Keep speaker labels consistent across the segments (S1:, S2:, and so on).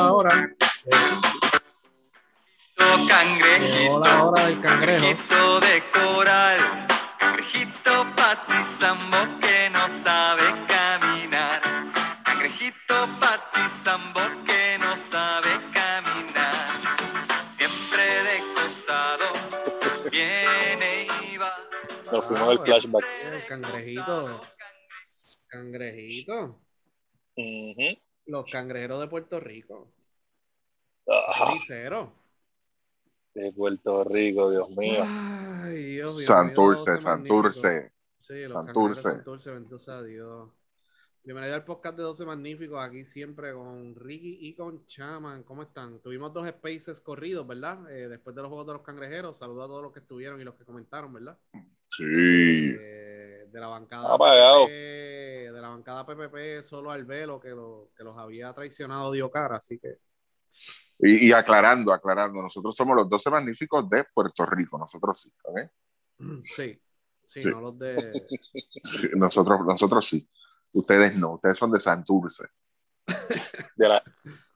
S1: ahora.
S2: Cangrejito,
S1: Hola, hora del cangrejo.
S2: cangrejito de coral, cangrejito patizambo que no sabe caminar, cangrejito patizambo que no sabe caminar, siempre de costado viene y va.
S3: Nos fuimos
S1: Ah,
S3: del flashback.
S1: El cangrejito. Cangrejito.
S3: Ujú.
S1: Los cangrejeros de Puerto Rico.
S3: Ah,
S1: Cero.
S3: de Puerto Rico, Dios mío.
S1: Ay, Dios mío.
S4: Santurce,
S1: Dios, magnífico.
S4: Santurce.
S1: Sí, los
S4: Santurce.
S1: cangrejeros de Santurce, bendito sea Dios. Bienvenido al podcast de 12 Magníficos, aquí siempre con Ricky y con Chaman. ¿Cómo están? Tuvimos dos spaces corridos, ¿verdad? Eh, después de los Juegos de los Cangrejeros. Saludos a todos los que estuvieron y los que comentaron, ¿verdad?
S4: Sí.
S1: Eh, de la bancada. PPP, de la bancada PPP, solo al velo que, lo- que los había traicionado dio cara, así que
S4: Y, y aclarando, aclarando, nosotros somos los 12 magníficos de Puerto Rico, nosotros sí, ¿ok?
S1: sí, sí,
S4: Sí.
S1: no los de...
S4: Sí, nosotros, nosotros sí. Ustedes no, ustedes son de Santurce.
S3: De la,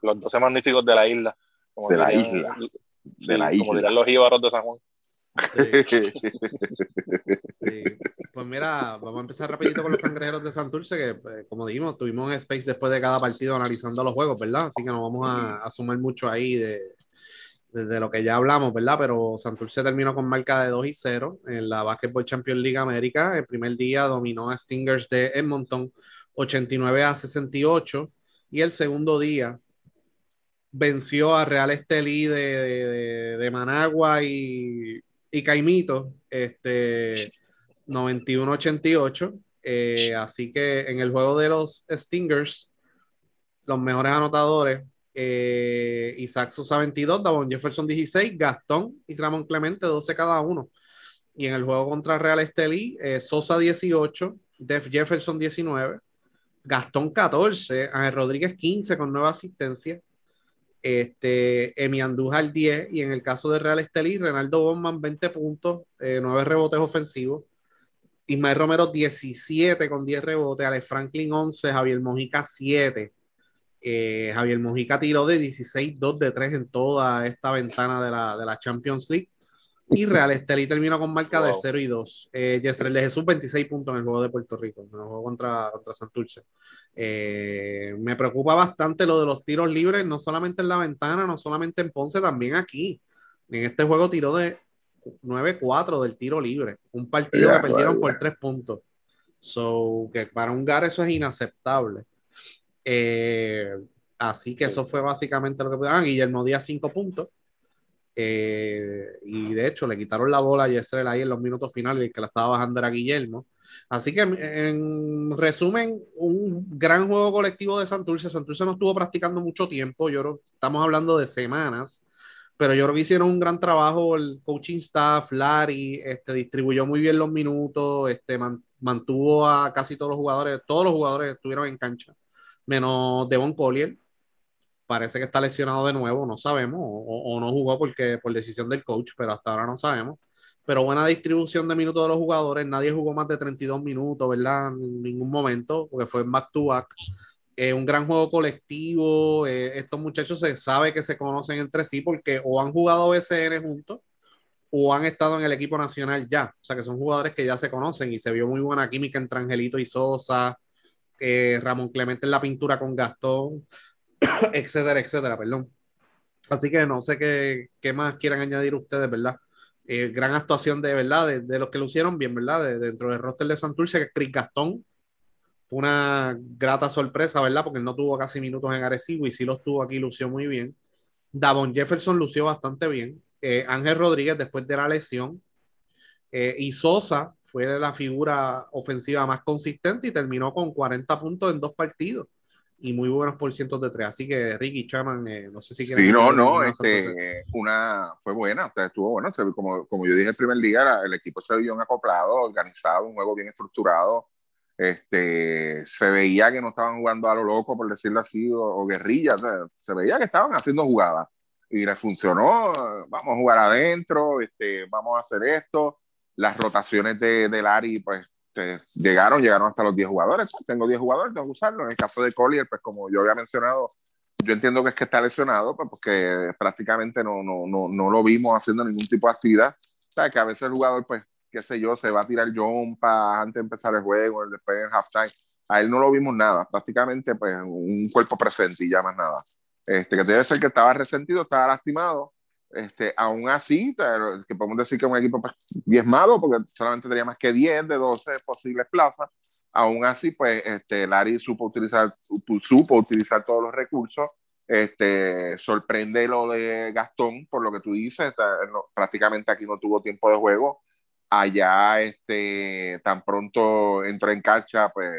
S3: los 12 magníficos de la isla. Como
S4: De la isla. De la
S3: Como
S4: isla.
S3: dirán los íbaros de San Juan.
S1: Sí. Sí. Pues mira, vamos a empezar rapidito con los cangrejeros de Santurce, que eh, como dijimos, tuvimos un space después de cada partido analizando los juegos, ¿verdad? Así que no vamos a, a sumar mucho ahí de, de, de lo que ya hablamos, ¿verdad? Pero Santurce terminó con marca de 2 y 0 en la Basketball Champions League América. El primer día dominó a Stingers de Edmonton 89 a 68 y el segundo día venció a Real Estelí de, de- de Managua y, y Caimito, este 91-88. Eh, así que en el juego de los Stingers, los mejores anotadores, eh, Isaac Sosa 22, Davon Jefferson 16, Gastón y Ramón Clemente 12 cada uno. Y en el juego contra Real Estelí, eh, Sosa 18, Def Jefferson 19, Gastón 14, Ángel Rodríguez 15 con nueva asistencia, este, Emi Andújar 10 y en el caso de Real Estelí, Renaldo Bowman 20 puntos, eh, 9 rebotes ofensivos, Ismael Romero 17 con 10 rebotes, Alex Franklin 11, Javier Mojica 7. Eh, Javier Mojica tiró de 16-2 de 3 en toda esta ventana de la, de la Champions League. Y Real Estelí terminó con marca de
S3: Wow.
S1: 0 y 2. Eh, Yesrel de Jesús 26 puntos en el juego de Puerto Rico, en el juego contra, contra Santurce. Eh, me preocupa bastante lo de los tiros libres, no solamente en la ventana, no solamente en Ponce, también aquí. En este juego tiró de 9-4 del tiro libre. Un partido
S4: Ya,
S1: que perdieron por 3 puntos. So, que para un GAR eso es inaceptable. Eh, así que eso fue básicamente lo que. Ah, Guillermo Díaz 5 puntos. Eh, y de hecho le quitaron la bola a Yesrel ahí en los minutos finales, que la estaba bajando era Guillermo. Así que en resumen, un gran juego colectivo de Santurce. Santurce no estuvo practicando mucho tiempo, yo creo, estamos hablando de semanas, pero yo creo que hicieron un gran trabajo el coaching staff, Larry, este, distribuyó muy bien los minutos, este, man- mantuvo a casi todos los jugadores, todos los jugadores estuvieron en cancha, menos Devon Collier, parece que está lesionado de nuevo, no sabemos, o, o no jugó porque por decisión del coach, pero hasta ahora no sabemos. Pero buena distribución de minutos de los jugadores, nadie jugó más de 32 minutos, ¿verdad? En ningún momento, porque fue back to back. Eh, un gran juego colectivo, eh, estos muchachos se sabe que se conocen entre sí porque o han jugado BCN juntos o han estado en el equipo nacional ya, o sea que son jugadores que ya se conocen y se vio muy buena química entre Angelito y Sosa, eh, Ramón Clemente en la pintura con Gastón, etcétera, etcétera, perdón. Así que no sé qué, qué más quieran añadir ustedes, ¿verdad? Eh, gran actuación de verdad, de, de los que lo hicieron bien, ¿verdad? De- dentro del roster de Santurce, que Chris Gastón. Fue una grata sorpresa, ¿verdad? Porque él no tuvo casi minutos en Arecibo y sí los tuvo aquí, lució muy bien. Davon Jefferson lució bastante bien. Eh, Ángel Rodríguez después de la lesión. Eh, y Sosa fue la figura ofensiva más consistente y terminó con 40 puntos en dos partidos y muy buenos por cientos de tres. Así que Ricky Chaman, eh, no sé si quieren.
S4: Sí, no, no, este, una, fue buena, o sea, estuvo bueno, como, como yo dije el primer día, el equipo se vio acoplado, organizado, un juego bien estructurado, este, se veía que no estaban jugando a lo loco, por decirlo así, o, o guerrilla, o sea, se veía que estaban haciendo jugadas, y les funcionó, vamos a jugar adentro, este, vamos a hacer esto, las rotaciones de, de Lari, pues, este, llegaron, llegaron hasta los 10 jugadores, tengo 10 jugadores, tengo que usarlo, en el caso de Collier, pues como yo había mencionado, yo entiendo que es que está lesionado, pues porque prácticamente no, no, no, no lo vimos haciendo ningún tipo de actividad. O sea, que a veces el jugador, pues, qué sé yo, se va a tirar jumpa antes de empezar el juego, después en halftime. A él no lo vimos nada, prácticamente, pues, un cuerpo presente y ya más nada. Este, que debe ser que estaba resentido, estaba lastimado. Este, aún así, que podemos decir que un equipo pues, diezmado, porque solamente tenía más que 10 de 12 posibles plazas aún así, pues este, Larry supo utilizar, supo utilizar todos los recursos. Este, sorprende lo de Gastón, por lo que tú dices, prácticamente aquí no tuvo tiempo de juego. Allá, este, tan pronto entró en cancha, pues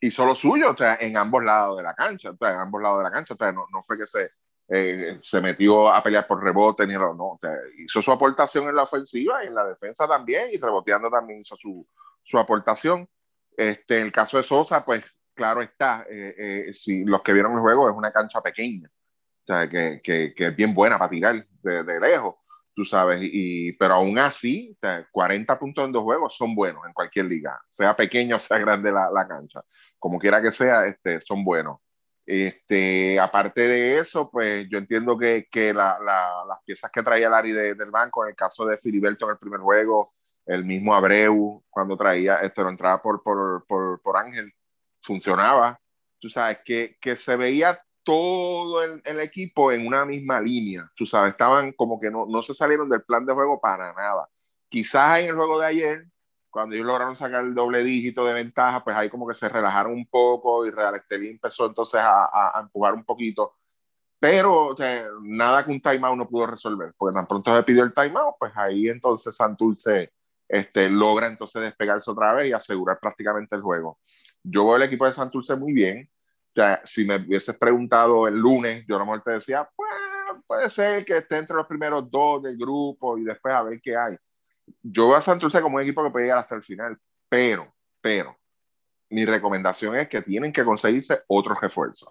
S4: hizo lo suyo, o sea, en ambos lados de la cancha, o sea, en ambos lados de la cancha, o sea, no, no fue que se, eh, se metió a pelear por rebote, ni no, o sea, hizo su aportación en la ofensiva y en la defensa también, y reboteando también hizo su, su aportación. Este, el caso de Sosa, pues claro está, eh, eh, si los que vieron el juego es una cancha pequeña, o sea, que, que, que es bien buena para tirar de, de, lejos, tú sabes, y, pero aún así, 40 puntos en dos juegos son buenos en cualquier liga, sea pequeño o sea grande la, la, cancha, como quiera que sea, este, son buenos. Este, aparte de eso, pues yo entiendo que, que la, la, las piezas que traía Larry de, del banco, en el caso de Filiberto en el primer juego, el mismo Abreu, cuando traía, esto lo entraba por, por, por, por, Ángel, funcionaba. Tú sabes, que, que se veía todo el, el, equipo en una misma línea. Tú sabes, estaban como que no, no se salieron del plan de juego para nada. Quizás en el juego de ayer, cuando ellos lograron sacar el doble dígito de ventaja, pues ahí como que se relajaron un poco y Real Estelí empezó entonces a, a, a, empujar un poquito. Pero o sea, nada que un timeout no pudo resolver, porque tan pronto se pidió el timeout, pues ahí entonces Santurce este, logra entonces despegarse otra vez y asegurar prácticamente el juego. Yo veo el equipo de Santurce muy bien. O sea, si me hubieses preguntado el lunes, yo a lo mejor te decía, pues puede ser que esté entre los primeros dos del grupo y después a ver qué hay. Yo veo a Santurce como un equipo que puede llegar hasta el final, pero, pero, mi recomendación es que tienen que conseguirse otros refuerzos.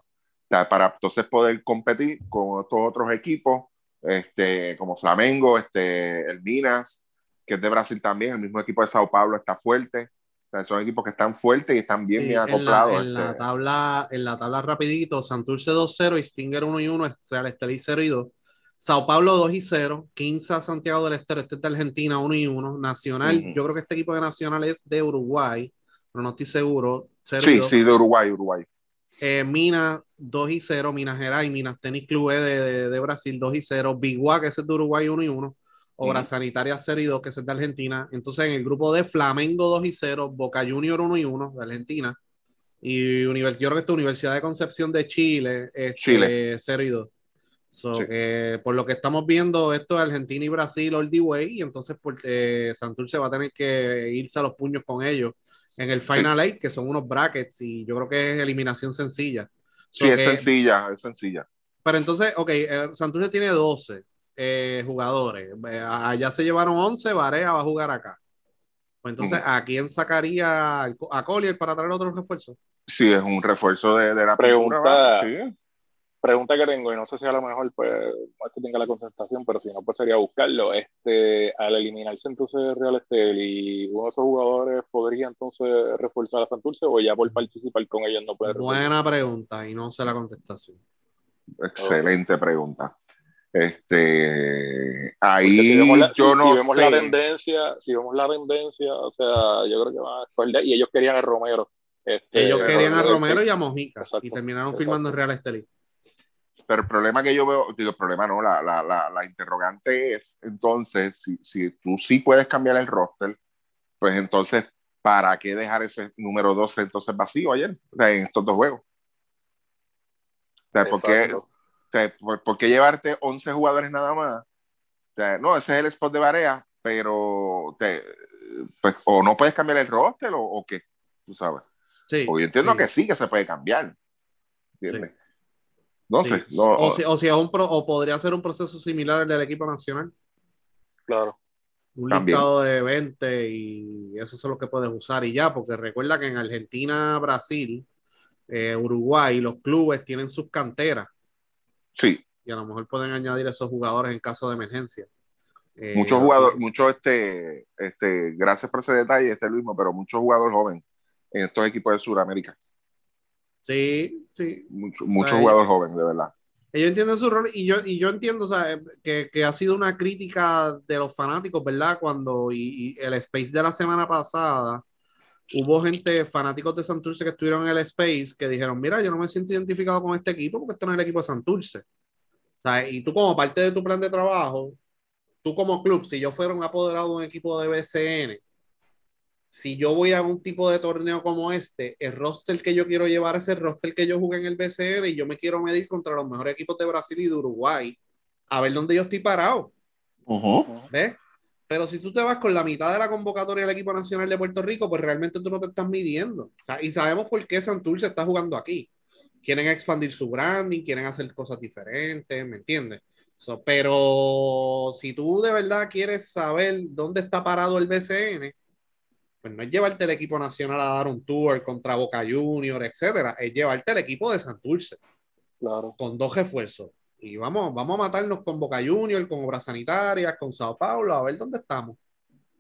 S4: Para entonces poder competir con estos otros equipos, este, como Flamengo, este, el Minas, que es de Brasil también, el mismo equipo de Sao Paulo está fuerte. O sea, son equipos que están fuertes y están bien, sí, bien acoplados.
S1: En, la, en la, tabla, en la tabla rapidito, Santurce 2-0 y Stinger 1 1, Real Estelí 0 y 2. Sao Paulo 2 y 0, 15 Santiago del Estero, este es de Argentina 1 y 1, Nacional, uh -huh. yo creo que este equipo de Nacional es de Uruguay, pero no estoy seguro.
S4: 0 sí, sí, de Uruguay, Uruguay.
S1: Eh, Minas 2 y 0, Minas Gerais, Minas Tenis Club de, de, de, Brasil 2 y 0, Biguá, que es de Uruguay 1 y 1, Obras uh -huh. Sanitarias 0 y 2, que es de Argentina. Entonces, en el grupo de Flamengo 2 y 0, Boca Junior 1 y 1 de Argentina. Y univers yo creo que esta Universidad de Concepción de Chile, este, Chile. 0 y 2. So, sí. que por lo que estamos viendo, esto es Argentina y Brasil all the way, y entonces pues, eh, Santurce va a tener que irse a los puños con ellos en el Final sí. Eight, que son unos brackets, y yo creo que es eliminación sencilla.
S4: So, sí, es que, sencilla, es sencilla.
S1: Pero entonces, ok, eh, Santurce tiene 12 eh, jugadores. Allá se llevaron 11, Varea va a jugar acá. Pues entonces, uh -huh. ¿a quién sacaría a Collier para traer otro refuerzo?
S4: Sí, es un refuerzo de, de la
S3: pregunta. Sí pregunta que tengo, y no sé si a lo mejor pues, no es que tenga la contestación, pero si no, pues sería buscarlo. Este, al eliminarse entonces Real Estel y uno de esos jugadores podría entonces reforzar a Santurce o ya por participar con ellos no puede
S1: reforzar? Buena pregunta, y no sé la contestación.
S4: Excelente pregunta. Este, ahí si
S3: la,
S4: yo
S3: si,
S4: no
S3: si vemos
S4: sé.
S3: la tendencia, si vemos la tendencia, o sea, yo creo que van a escoger, y ellos querían a Romero.
S1: Este, ellos querían a Romero y a Mojica, exacto, y terminaron exacto. firmando en Real Estelí.
S4: Pero el problema que yo veo, digo, el problema no, la, la, la, la interrogante es, entonces, si, si, tú sí puedes cambiar el roster, pues entonces, ¿para qué dejar ese número 12 entonces vacío ayer, o sea, en estos dos juegos? O sea, ¿por qué, o sea, ¿por, ¿por, qué llevarte 11 jugadores nada más? O sea, no, ese es el spot de Barea, pero te, pues, o no puedes cambiar el roster o, o qué, tú sabes. Sí, Porque yo entiendo sí. que sí, que se puede cambiar. ¿Entiendes? Sí. No sé. No,
S1: o, si, o, si es un pro, o podría ser un proceso similar al del equipo nacional.
S3: Claro.
S1: Un También. listado de 20 y eso es lo que puedes usar y ya, porque recuerda que en Argentina, Brasil, eh, Uruguay, los clubes tienen sus canteras.
S4: Sí.
S1: Y a lo mejor pueden añadir esos jugadores en caso de emergencia.
S4: Eh, muchos jugadores, muchos, este, este, gracias por ese detalle, este Luismo, pero muchos jugadores jóvenes en estos equipos de Sudamérica.
S1: Sí, sí.
S4: Mucho, mucho
S1: Ahí.
S4: jugador joven, de verdad.
S1: Ellos entienden su rol y yo, y yo entiendo o sea, que, que ha sido una crítica de los fanáticos, ¿verdad? Cuando y, y el space de la semana pasada hubo gente, fanáticos de Santurce que estuvieron en el space que dijeron, mira, yo no me siento identificado con este equipo porque este no es el equipo de Santurce. O sea, y tú como parte de tu plan de trabajo, tú como club, si yo fuera un apoderado de un equipo de BCN, si yo voy a un tipo de torneo como este, el roster que yo quiero llevar es el roster que yo jugué en el BCN y yo me quiero medir contra los mejores equipos de Brasil y de Uruguay, a ver dónde yo estoy parado. ¿Ves? Pero si tú te vas con la mitad de la convocatoria del equipo nacional de Puerto Rico, pues realmente tú no te estás midiendo. O sea, y sabemos por qué Santurce está jugando aquí. Quieren expandir su branding, quieren hacer cosas diferentes, ¿me entiendes? So, pero si tú de verdad quieres saber dónde está parado el BCN, pues no es llevarte el equipo nacional a dar un tour contra Boca Junior, etcétera, es llevarte el equipo de Santurce
S3: Claro.
S1: con dos refuerzos. Y vamos, vamos a matarnos con Boca Junior, con Obras Sanitarias, con Sao Paulo, a ver dónde estamos.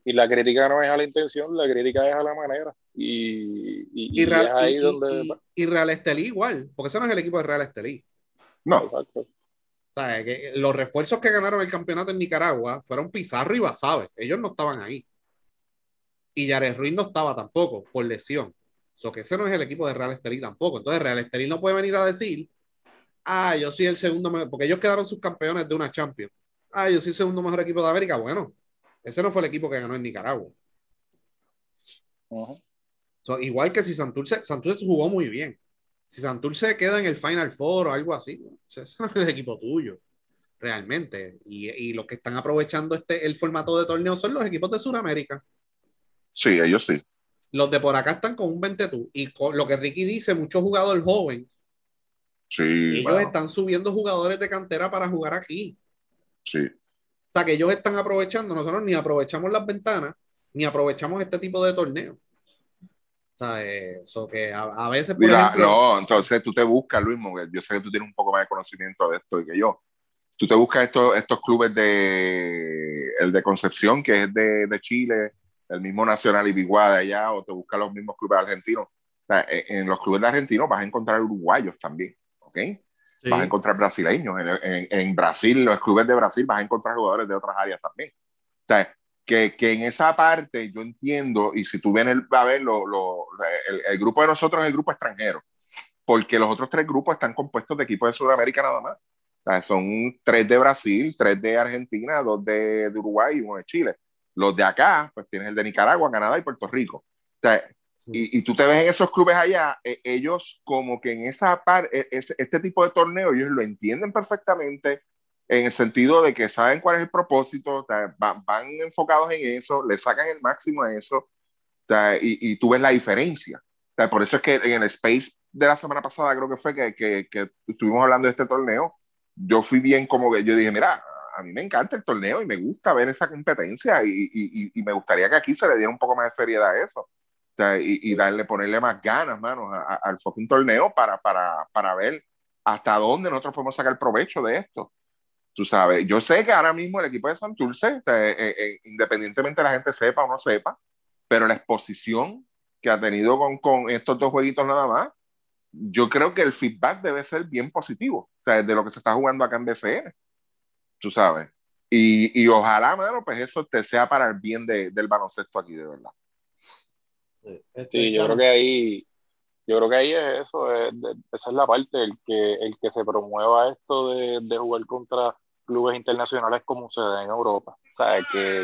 S3: Y la crítica no es a la intención, la crítica es a la manera. Y, y,
S1: Y,
S3: y
S1: Real,
S3: es ahí
S1: y-
S3: donde.
S1: y- y Real Estelí igual, porque ese no es el equipo de Real Estelí.
S4: No,
S3: Exacto.
S1: O sea, que los refuerzos que ganaron el campeonato en Nicaragua fueron Pizarro y Basabe. Ellos no estaban ahí. Y Yares Ruiz no estaba tampoco, por lesión. So que ese no es el equipo de Real Estelí tampoco. Entonces Real Estelí no puede venir a decir, ah, yo soy el segundo mejor, porque ellos quedaron sus campeones de una Champions. Ah, yo soy el segundo mejor equipo de América. Bueno, ese no fue el equipo que ganó en Nicaragua. So, igual que si Santurce, Santurce jugó muy bien. Si Santurce queda en el Final Four o algo así, o sea, ese no es el equipo tuyo, realmente. Y, y los que están aprovechando este, el formato de torneo son los equipos de Sudamérica.
S4: Sí, ellos sí.
S1: Los de por acá están con un 20 tú. Y con lo que Ricky dice, mucho jugador joven,
S4: Sí,
S1: ellos
S4: bueno,
S1: están subiendo jugadores de cantera para jugar aquí.
S4: sí.
S1: O sea, que ellos están aprovechando, nosotros ni aprovechamos las ventanas, ni aprovechamos este tipo de torneo. O sea, eh, eso que a, a veces, por
S4: Mira,
S1: ejemplo,
S4: no, entonces tú te buscas, Luis, porque yo sé que tú tienes un poco más de conocimiento de esto que yo. Tú te buscas estos, estos clubes de el de Concepción, que es de, de Chile, el mismo Nacional y Biguada allá, o te buscas los mismos clubes argentinos. O sea, en en los clubes de argentinos vas a encontrar uruguayos también, ¿ok?
S1: sí.
S4: Vas a encontrar brasileños. En, en- en Brasil, los clubes de Brasil, vas a encontrar jugadores de otras áreas también. O sea, que, que en esa parte yo entiendo, y si tú vienes a ver, lo, lo- el, el grupo de nosotros es el grupo extranjero, porque los otros tres grupos están compuestos de equipos de Sudamérica nada más. O sea, son tres de Brasil, tres de Argentina, dos de, de Uruguay y uno de Chile. Los de acá, pues tienes el de Nicaragua, Canadá y Puerto Rico. O sea, y, y tú te ves en esos clubes allá, eh, ellos como que en esa parte, este tipo de torneo, ellos lo entienden perfectamente en el sentido de que saben cuál es el propósito, o sea, va- van enfocados en eso, le sacan el máximo a eso, o sea, y, y tú ves la diferencia. O sea, por eso es que en el Space de la semana pasada, creo que fue que, que, que estuvimos hablando de este torneo, yo fui bien como que yo dije, mira, a mí me encanta el torneo y me gusta ver esa competencia y, y, y- me gustaría que aquí se le diera un poco más de seriedad a eso. O sea, y, y darle, ponerle más ganas, manos, al fucking torneo para, para, para ver hasta dónde nosotros podemos sacar provecho de esto. Tú sabes, yo sé que ahora mismo el equipo de Santurce, sea, eh, eh, independientemente de la gente sepa o no sepa, pero la exposición que ha tenido con, con estos dos jueguitos nada más, yo creo que el feedback debe ser bien positivo, o sea, de lo que se está jugando acá en BCN, tú sabes. Y, y ojalá, mano, pues eso te sea para el bien de- del baloncesto aquí, de verdad.
S1: Este,
S3: Sí, yo creo que ahí, yo creo que ahí es eso, es- de- esa es la parte, el que, el que se promueva esto de, de jugar contra clubes internacionales como se da en Europa. O sea, que,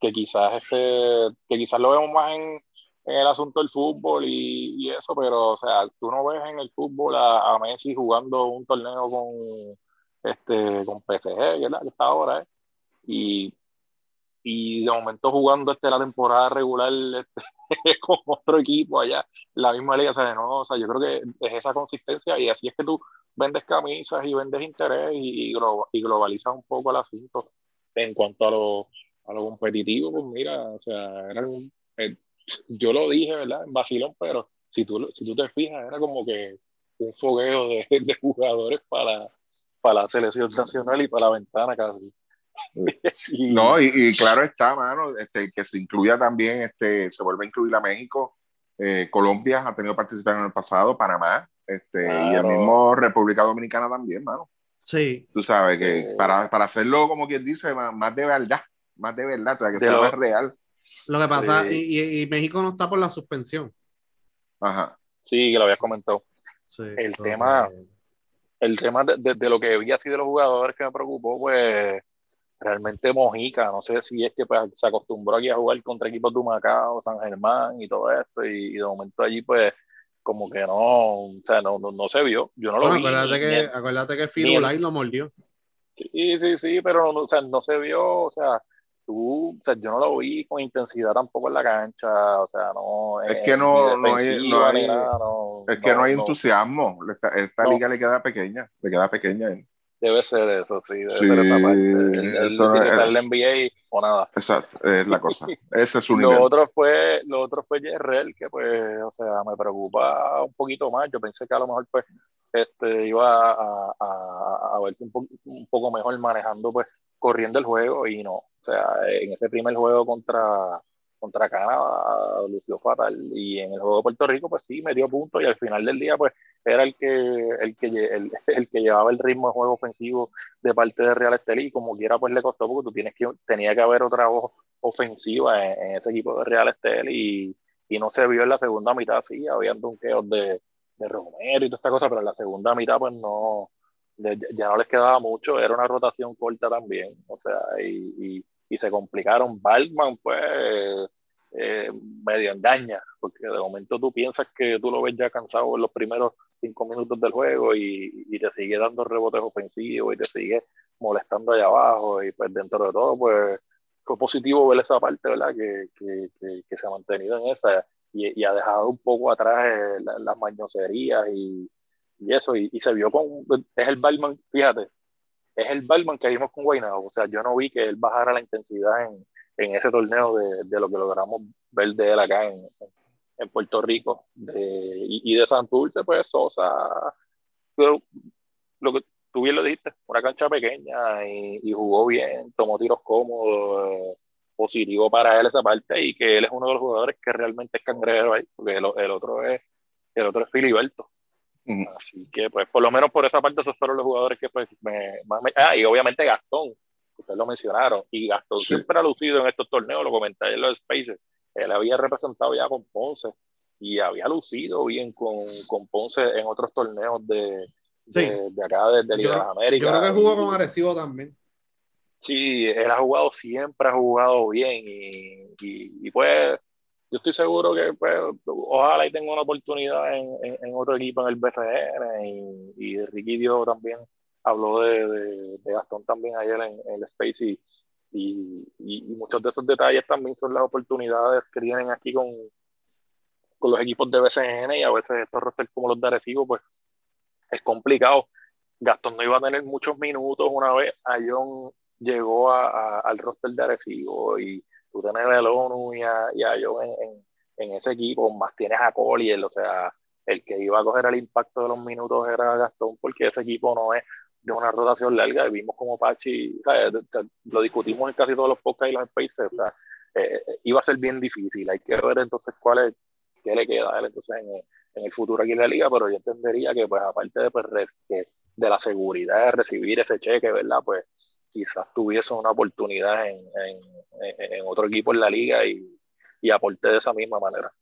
S3: que quizás este, que quizás lo vemos más en, en el asunto del fútbol y, y eso, pero o sea, tú no ves en el fútbol a, a Messi jugando un torneo con este con PSG, ¿verdad? Que está ahora, ¿eh? Y, y de momento jugando este la temporada regular este, con otro equipo allá, la misma liga, o sea, no, o sea, yo creo que es esa consistencia y así es que tú vendes camisas y vendes interés y, y, glo- y globalizas un poco el asunto en cuanto a lo, a lo competitivo, pues mira, o sea, era un- eh, yo lo dije, ¿verdad? En vacilón, pero si tú, si tú te fijas, era como que un fogueo de, de jugadores para, para la selección nacional y para la ventana casi. Y-
S4: No, y, y claro está, mano, este, que se incluya también, este, se vuelve a incluir a México Eh, Colombia ha tenido participación en el pasado, Panamá, este, y el mismo República Dominicana también, mano.
S1: Sí,
S4: Tú sabes que
S3: Eh.
S4: para, para hacerlo, como quien dice, más, más de verdad, más de verdad, o sea, que sea
S3: lo-
S4: más real.
S1: lo que pasa,
S3: Sí.
S1: y, México no está por la suspensión.
S4: Ajá.
S3: Sí, que lo habías comentado.
S1: Sí,
S3: El tema- El tema de, de- de lo que vi así de los jugadores que me preocupó, pues realmente Mojica, no sé si es que pues, se acostumbró aquí a jugar contra equipos de Humacao, San Germán y todo esto, y, y de momento allí pues como que no, o sea, no, no, no se vio, yo no lo vi.
S1: acuérdate que, acuérdate que Firulai lo mordió.
S3: Sí, sí, sí, pero no, o sea, no se vio, o sea, tú, o sea, yo no lo vi con intensidad tampoco en la cancha, o sea, no
S4: Es
S3: eh,
S4: que no- no hay- no hay-
S3: nada, no,
S4: Es que no, hay
S3: no,
S4: entusiasmo. Esta, esta liga le queda pequeña, le queda pequeña.
S3: Debe ser eso, sí, debe
S4: Sí,
S3: ser esa parte. Él
S4: esto no
S3: en el NBA o nada.
S4: Exacto, es la cosa. Ese es su
S3: Lo
S4: nivel.
S3: otro fue, lo otro fue Yerrel, que pues, o sea, me preocupa un poquito más. Yo pensé que a lo mejor pues este iba a, a, a verse un, po- un poco mejor manejando, pues, corriendo el juego, y no. O sea, en ese primer juego contra, contra Canadá lució fatal. Y en el juego de Puerto Rico, pues sí, me dio puntos, y al final del día, pues, era el que, el que, el, que llevaba el ritmo de juego ofensivo de parte de Real Estelí, y como quiera, pues le costó porque tú tienes que, tenía que haber otra voz ofensiva en, ese equipo de Real Estel y, no se vio en la segunda mitad, sí, habían donkeos de, de Romero y toda esta cosa, pero en la segunda mitad pues no, ya no les quedaba mucho, era una rotación corta también, o sea, y, y se complicaron. Balkman pues eh, medio engaña, porque de momento tú piensas que tú lo ves ya cansado en los primeros cinco minutos del juego y, y te sigue dando rebotes ofensivos y te sigue molestando allá abajo y pues dentro de todo pues fue positivo ver esa parte, ¿verdad? Que, que, que, que se ha mantenido en esa y, y ha dejado un poco atrás eh, la- las mañoserías y, y eso, y, y se vio con, es el Balman, fíjate, es el Balman que vimos con Guaynabo, o sea, yo no vi que él bajara la intensidad en, en ese torneo de, de lo que logramos ver de él acá en, en Puerto Rico, de, y, y de Santurce, pues Sosa, pero lo que tú bien lo dijiste, una cancha pequeña y, y jugó bien, tomó tiros cómodos, eh, positivo para él esa parte y que él es uno de los jugadores que realmente es cangrejero ahí, porque el, el otro es el otro es Filiberto. Así que pues por lo menos por esa parte esos fueron los jugadores que pues me, más me- ah, y obviamente Gastón, ustedes lo mencionaron, y Gastón
S4: Sí.
S3: siempre ha lucido en estos torneos, lo comenté en los Spaces, él había representado ya con Ponce y había lucido bien con, con Ponce en otros torneos de, de,
S1: Sí.
S3: de acá, de, de Liga de las Américas.
S1: Yo creo que jugó con Arecibo también.
S3: Sí, él ha jugado, siempre ha jugado bien y, y, y, pues yo estoy seguro que pues, ojalá y tenga una oportunidad en, en, otro equipo en el BCN y, y Ricky también habló de, de, Gastón también ayer en, el Space y, y, muchos de esos detalles también son las oportunidades que tienen aquí con, con los equipos de BCN y a veces estos rosters como los de Arecibo pues es complicado. Gastón no iba a tener muchos minutos una vez a John llegó a, al roster de Arecibo y tú tienes a ONU y a, y a en, en, ese equipo, más tienes a Collier, o sea, el que iba a coger el impacto de los minutos era Gastón, porque ese equipo no es de una rotación larga, vimos como Pachi, ¿sabes? lo discutimos en casi todos los podcasts y los spaces, o sea, eh, iba a ser bien difícil, hay que ver entonces cuál es, qué le queda a él entonces en, en el futuro aquí en la liga, pero yo entendería que pues aparte de, pues, de la seguridad de recibir ese cheque, ¿verdad? Pues quizás tuviese una oportunidad en, en, en, otro equipo en la liga y, y aporte de esa misma manera.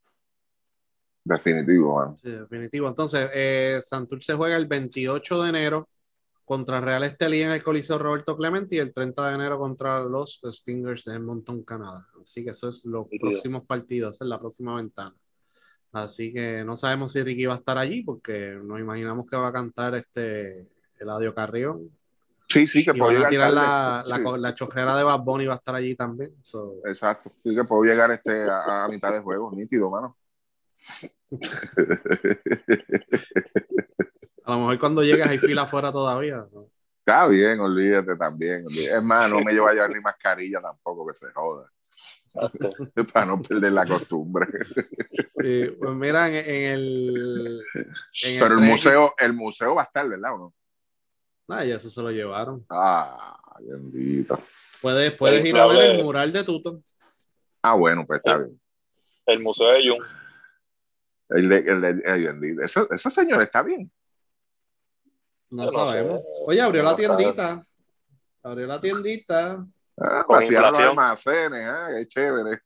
S4: Definitivo, man.
S1: Sí, definitivo. Entonces, eh, Santurce juega el 28 de enero contra Real Estelí en el Coliseo Roberto Clemente y el 30 de enero contra los Stingers de Edmonton, Canadá. Así que eso es los
S3: Sí,
S1: próximos partidos, esa es la próxima ventana. Así que no sabemos si Ricky va a estar allí porque nos imaginamos que va a cantar este Eladio Carrión.
S4: Sí, sí, que
S1: y
S4: puedo llegar
S1: tirar
S4: tarde.
S1: la,
S4: Sí.
S1: la, de Bad Bunny va a estar allí también. So,
S4: Exacto. Sí, que puedo llegar este, a, a mitad de juego. Nítido, mano.
S1: a lo mejor cuando llegues hay fila afuera todavía. ¿no?
S4: Está bien, olvídate también. olvídate. Es más, no me llevo a llevar ni mascarilla tampoco, que se joda. Para no perder la costumbre.
S1: Sí, pues mira, en, en el. en
S4: Pero el museo, el museo va a estar, ¿verdad o no?
S1: Ah, ya eso se lo llevaron.
S4: Ah, bendito.
S1: Puedes, puedes ir a ver el mural de Tuto.
S4: Ah, bueno, pues está bien.
S3: El Museo de Jung.
S4: El de, el ese, ese señor está bien.
S1: No
S3: Yo no
S1: sabemos.
S3: sé.
S1: Oye, abrió la
S3: sabe.
S1: tiendita. Abrió la tiendita.
S4: Ah, vaciaron los almacenes, ah, qué chévere.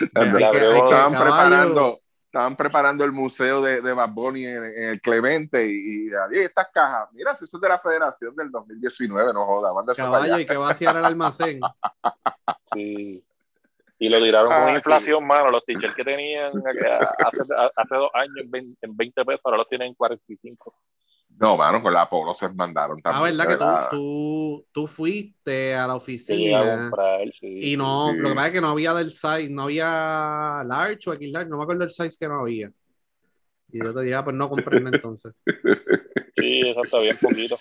S4: Estaban
S1: caballo.
S4: preparando, estaban preparando el museo de, de Bad Bunny en, en el Clemente y, y ahí estas cajas. Mira, si eso es de la Federación del 2019, no joda, manda
S1: Caballo, y que vaciar el almacén.
S3: Sí. Y lo tiraron
S4: Ah,
S3: con
S4: sí.
S3: inflación, mano. Los t-shirts que tenían hace, hace dos años en 20, en 20 pesos, ahora los tienen en 45.
S4: No, mano, con la Polo se mandaron
S1: Ah,
S4: también.
S1: verdad que tú, tú, tú fuiste a la
S3: Que llegué a
S1: oficina
S3: comprar, sí.
S1: y no,
S4: Sí.
S1: lo que pasa es que no había del size, no había large o X large, no me acuerdo el size que no había. Y yo te dije, ah, pues no compré entonces.
S3: Sí, eso está bien poquito.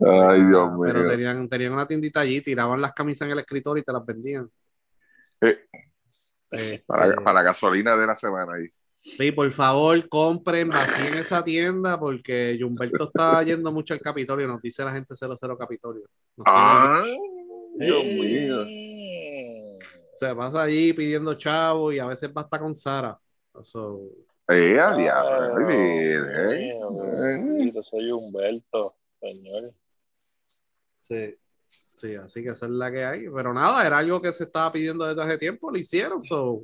S4: Ay, Dios
S1: Ah, Pero
S4: mío.
S1: tenían, tenían una tiendita allí, tiraban las camisas en el escritorio y te las vendían.
S4: Eh,
S1: Este,
S4: para, para la gasolina de la semana ahí.
S1: Sí, por favor, compren, vacíen esa tienda porque Humberto está yendo mucho al Capitolio, nos dice la gente 00 Capitolio. Nos
S4: Ah, Dios mío.
S1: Se pasa allí pidiendo chavo y a veces basta con Sara. So,
S4: Eh, a
S3: Ay,
S4: diablo.
S3: Dios
S4: eh.
S3: mío,
S4: Eh.
S3: bendito, soy Humberto, señor.
S1: sí, sí, así que esa es la que hay. Pero nada, era algo que se estaba pidiendo desde hace tiempo, lo hicieron. So,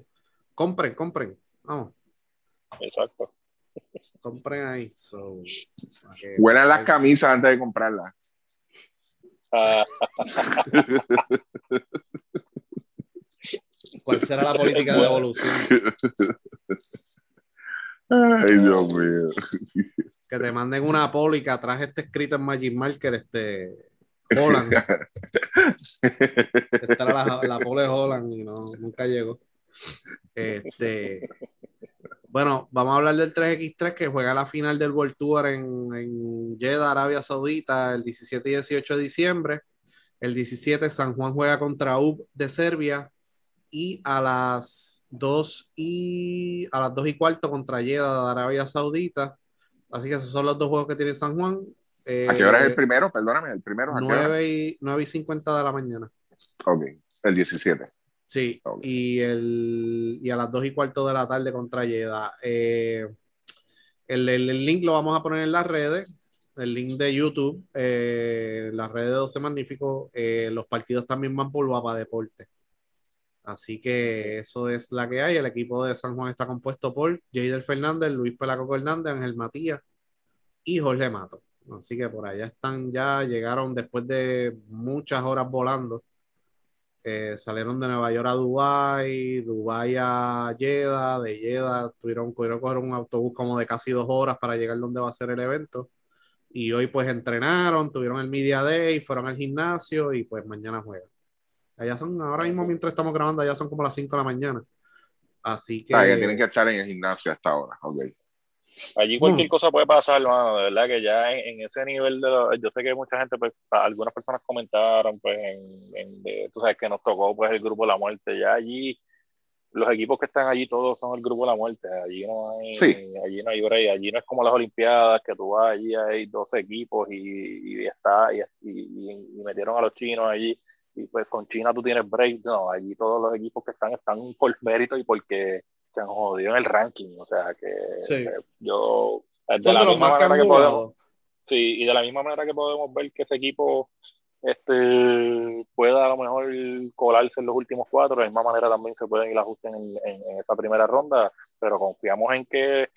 S1: compren, compren. Vamos,
S3: Exacto.
S1: compren ahí. So, que-
S4: Huelan las camisas antes de comprarlas.
S3: Ah,
S1: ¿Cuál será la política de evolución?
S4: Ay, Dios mío.
S1: Que te manden una poli que atrás esté escrito en Magic Marker, este Holland. Esta era la, la pole Holland y no, nunca llegó. Este, bueno, vamos a hablar del 3x3 que juega la final del World Tour en, en Jeddah, Arabia Saudita, el 17 y 18 de diciembre. El 17 San Juan juega contra UB de Serbia y a las 2 y a las 2 y cuarto contra Jeddah de Arabia Saudita. Así que esos son los dos juegos que tiene San Juan.
S4: ¿A qué hora es el
S1: Eh,
S4: primero? Perdóname, el primero. ¿a qué hora?
S1: 9 y, 9 y 50 de la mañana.
S4: Ok, el 17.
S1: Sí, y, el, y a las 2 y cuarto de la tarde contra Yeda. Eh, el, el- el link lo vamos a poner en las redes, el link de YouTube, eh, las redes de 12 Magníficos. eh, los partidos también van por Guapa Deporte. Así que eso es la que hay. El equipo de San Juan está compuesto por Jader Fernández, Luis Pelaco Hernández, Ángel Matías y Jorge Mato. Así que por allá están ya, llegaron después de muchas horas volando. Eh, salieron de Nueva York a Dubái, Dubái a Jeddah, de Jeddah tuvieron, que coger un autobús como de casi dos horas para llegar donde va a ser el evento. Y hoy pues entrenaron, tuvieron el Media Day, fueron al gimnasio y pues mañana juegan. Allá son, ahora mismo mientras estamos grabando, allá son como las 5 de la mañana. Así que...
S4: Ah, que tienen que estar en el gimnasio hasta ahora. Ok.
S3: Allí cualquier
S1: Mm.
S3: cosa puede pasar, mano, de verdad que ya en, en ese nivel de lo- yo sé que mucha gente, pues, algunas personas comentaron, pues, en, en de- tú sabes que nos tocó, pues, el grupo de la muerte, ya allí, los equipos que están allí todos son el grupo de la muerte, allí no hay,
S4: Sí.
S3: allí no hay break, allí no es como las olimpiadas, que tú vas allí, hay 12 equipos y, y está, y, y- y metieron a los chinos allí, y pues con China tú tienes break, no, allí todos los equipos que están, están por mérito y porque se han jodido en el ranking, o sea que
S1: Sí.
S3: eh, yo de la misma manera que podemos, sí, y de la misma manera que podemos ver que ese equipo este pueda a lo mejor colarse en los últimos cuatro, de la misma manera también se pueden ir ajusten en, en, en esa primera ronda, pero confiamos en que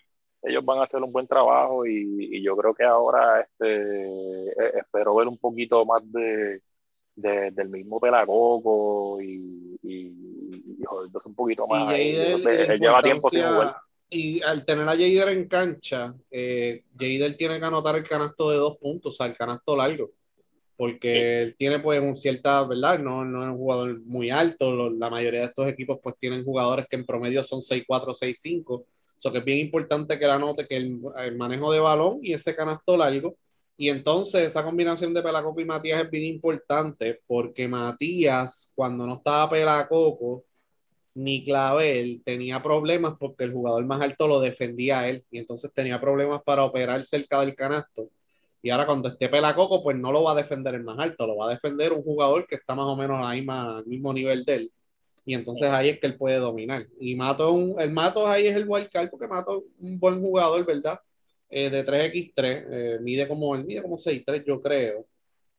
S3: ellos van a hacer un buen trabajo y, y yo creo que ahora este eh, espero ver un poquito más de, de- del mismo Pelacoco y, y, joderse un poquito más ahí.
S1: Y la
S3: él lleva tiempo sin jugar.
S1: Y al tener a Jader en cancha, eh, Jader tiene que anotar el canasto de dos puntos, o sea, el canasto largo. Porque él tiene pues un cierta, ¿verdad? No, no es un jugador muy alto. lo- la mayoría de estos equipos pues tienen jugadores que en promedio son 6'4, 6'5. O sea que es bien importante que él anote que el, el manejo de balón y ese canasto largo. Y entonces esa combinación de Pelacoco y Matías es bien importante porque Matías, cuando no estaba Pelacoco, ni Clavel tenía problemas porque el jugador más alto lo defendía a él y entonces tenía problemas para operar cerca del canasto. Y ahora cuando esté Pelacoco, pues no lo va a defender el más alto, lo va a defender un jugador que está más o menos ahí más, al mismo nivel de él. Y entonces ahí es que él puede dominar. Y Mato, un- el Mato ahí es el wildcard porque Mato un buen jugador, ¿verdad? Eh, de 3x3, eh, mide como, él mide como 6'3 yo creo.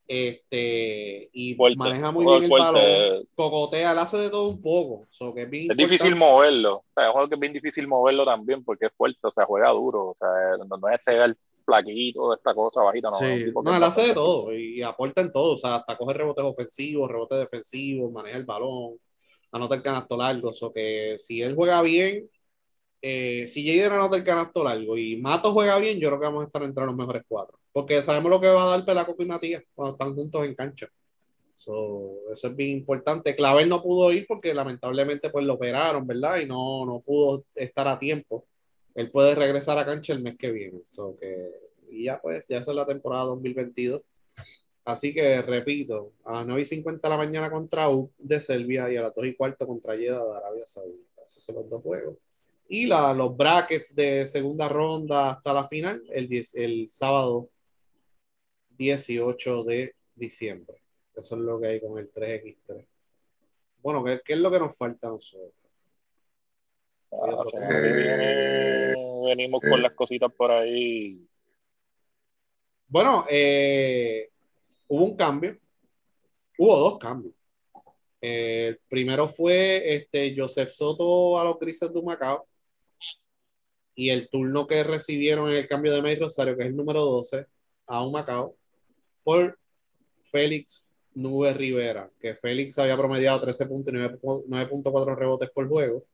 S1: Este, y
S3: Fuerte,
S1: maneja muy bien el
S3: fuerte.
S1: balón, cocotea, él hace de todo un poco. So, que es bien
S3: Es difícil moverlo. O sea, es que es bien difícil moverlo también porque es fuerte, o sea, juega duro. O sea, no, es el flaquito, esta cosa bajita, no.
S1: Sí, no, él hace de todo y aporta en todo, o sea, hasta coge rebotes ofensivos, rebotes defensivos, maneja el balón, anota el canasto largo, o que si él juega bien, eh, si Jaden anota el canasto largo y Mato juega bien, yo creo que vamos a estar entre los mejores cuatro, porque sabemos lo que va a dar Pelacoco y Matías cuando están juntos en cancha. So, eso es bien importante. Clavel no pudo ir porque lamentablemente pues lo operaron, ¿verdad? Y no, no pudo estar a tiempo. Él puede regresar a cancha el mes que viene. So, que, y ya pues, ya es la temporada 2022. Así que repito, a las 9 y 50 de la mañana contra U de Serbia y a las 2 y cuarto contra Jeddah de Arabia Saudita. Esos son los dos juegos. Y la, los brackets de segunda ronda hasta la final, el, 10 el sábado 18 de diciembre. Eso es lo que hay con el 3x3. Bueno, ¿qué, qué es lo que nos falta a nosotros?
S3: Ah, viene venimos con
S4: Eh.
S3: las cositas por ahí.
S1: Bueno, eh, hubo un cambio. Hubo dos cambios. Eh, el primero fue este, Joseph Soto a los Grises de Macao. Y el turno que recibieron en el cambio de May Rosario, que es el número 12, a un Macao, por Félix Nube Rivera, que Félix había promediado 13 puntos y 9.4 rebotes por juego,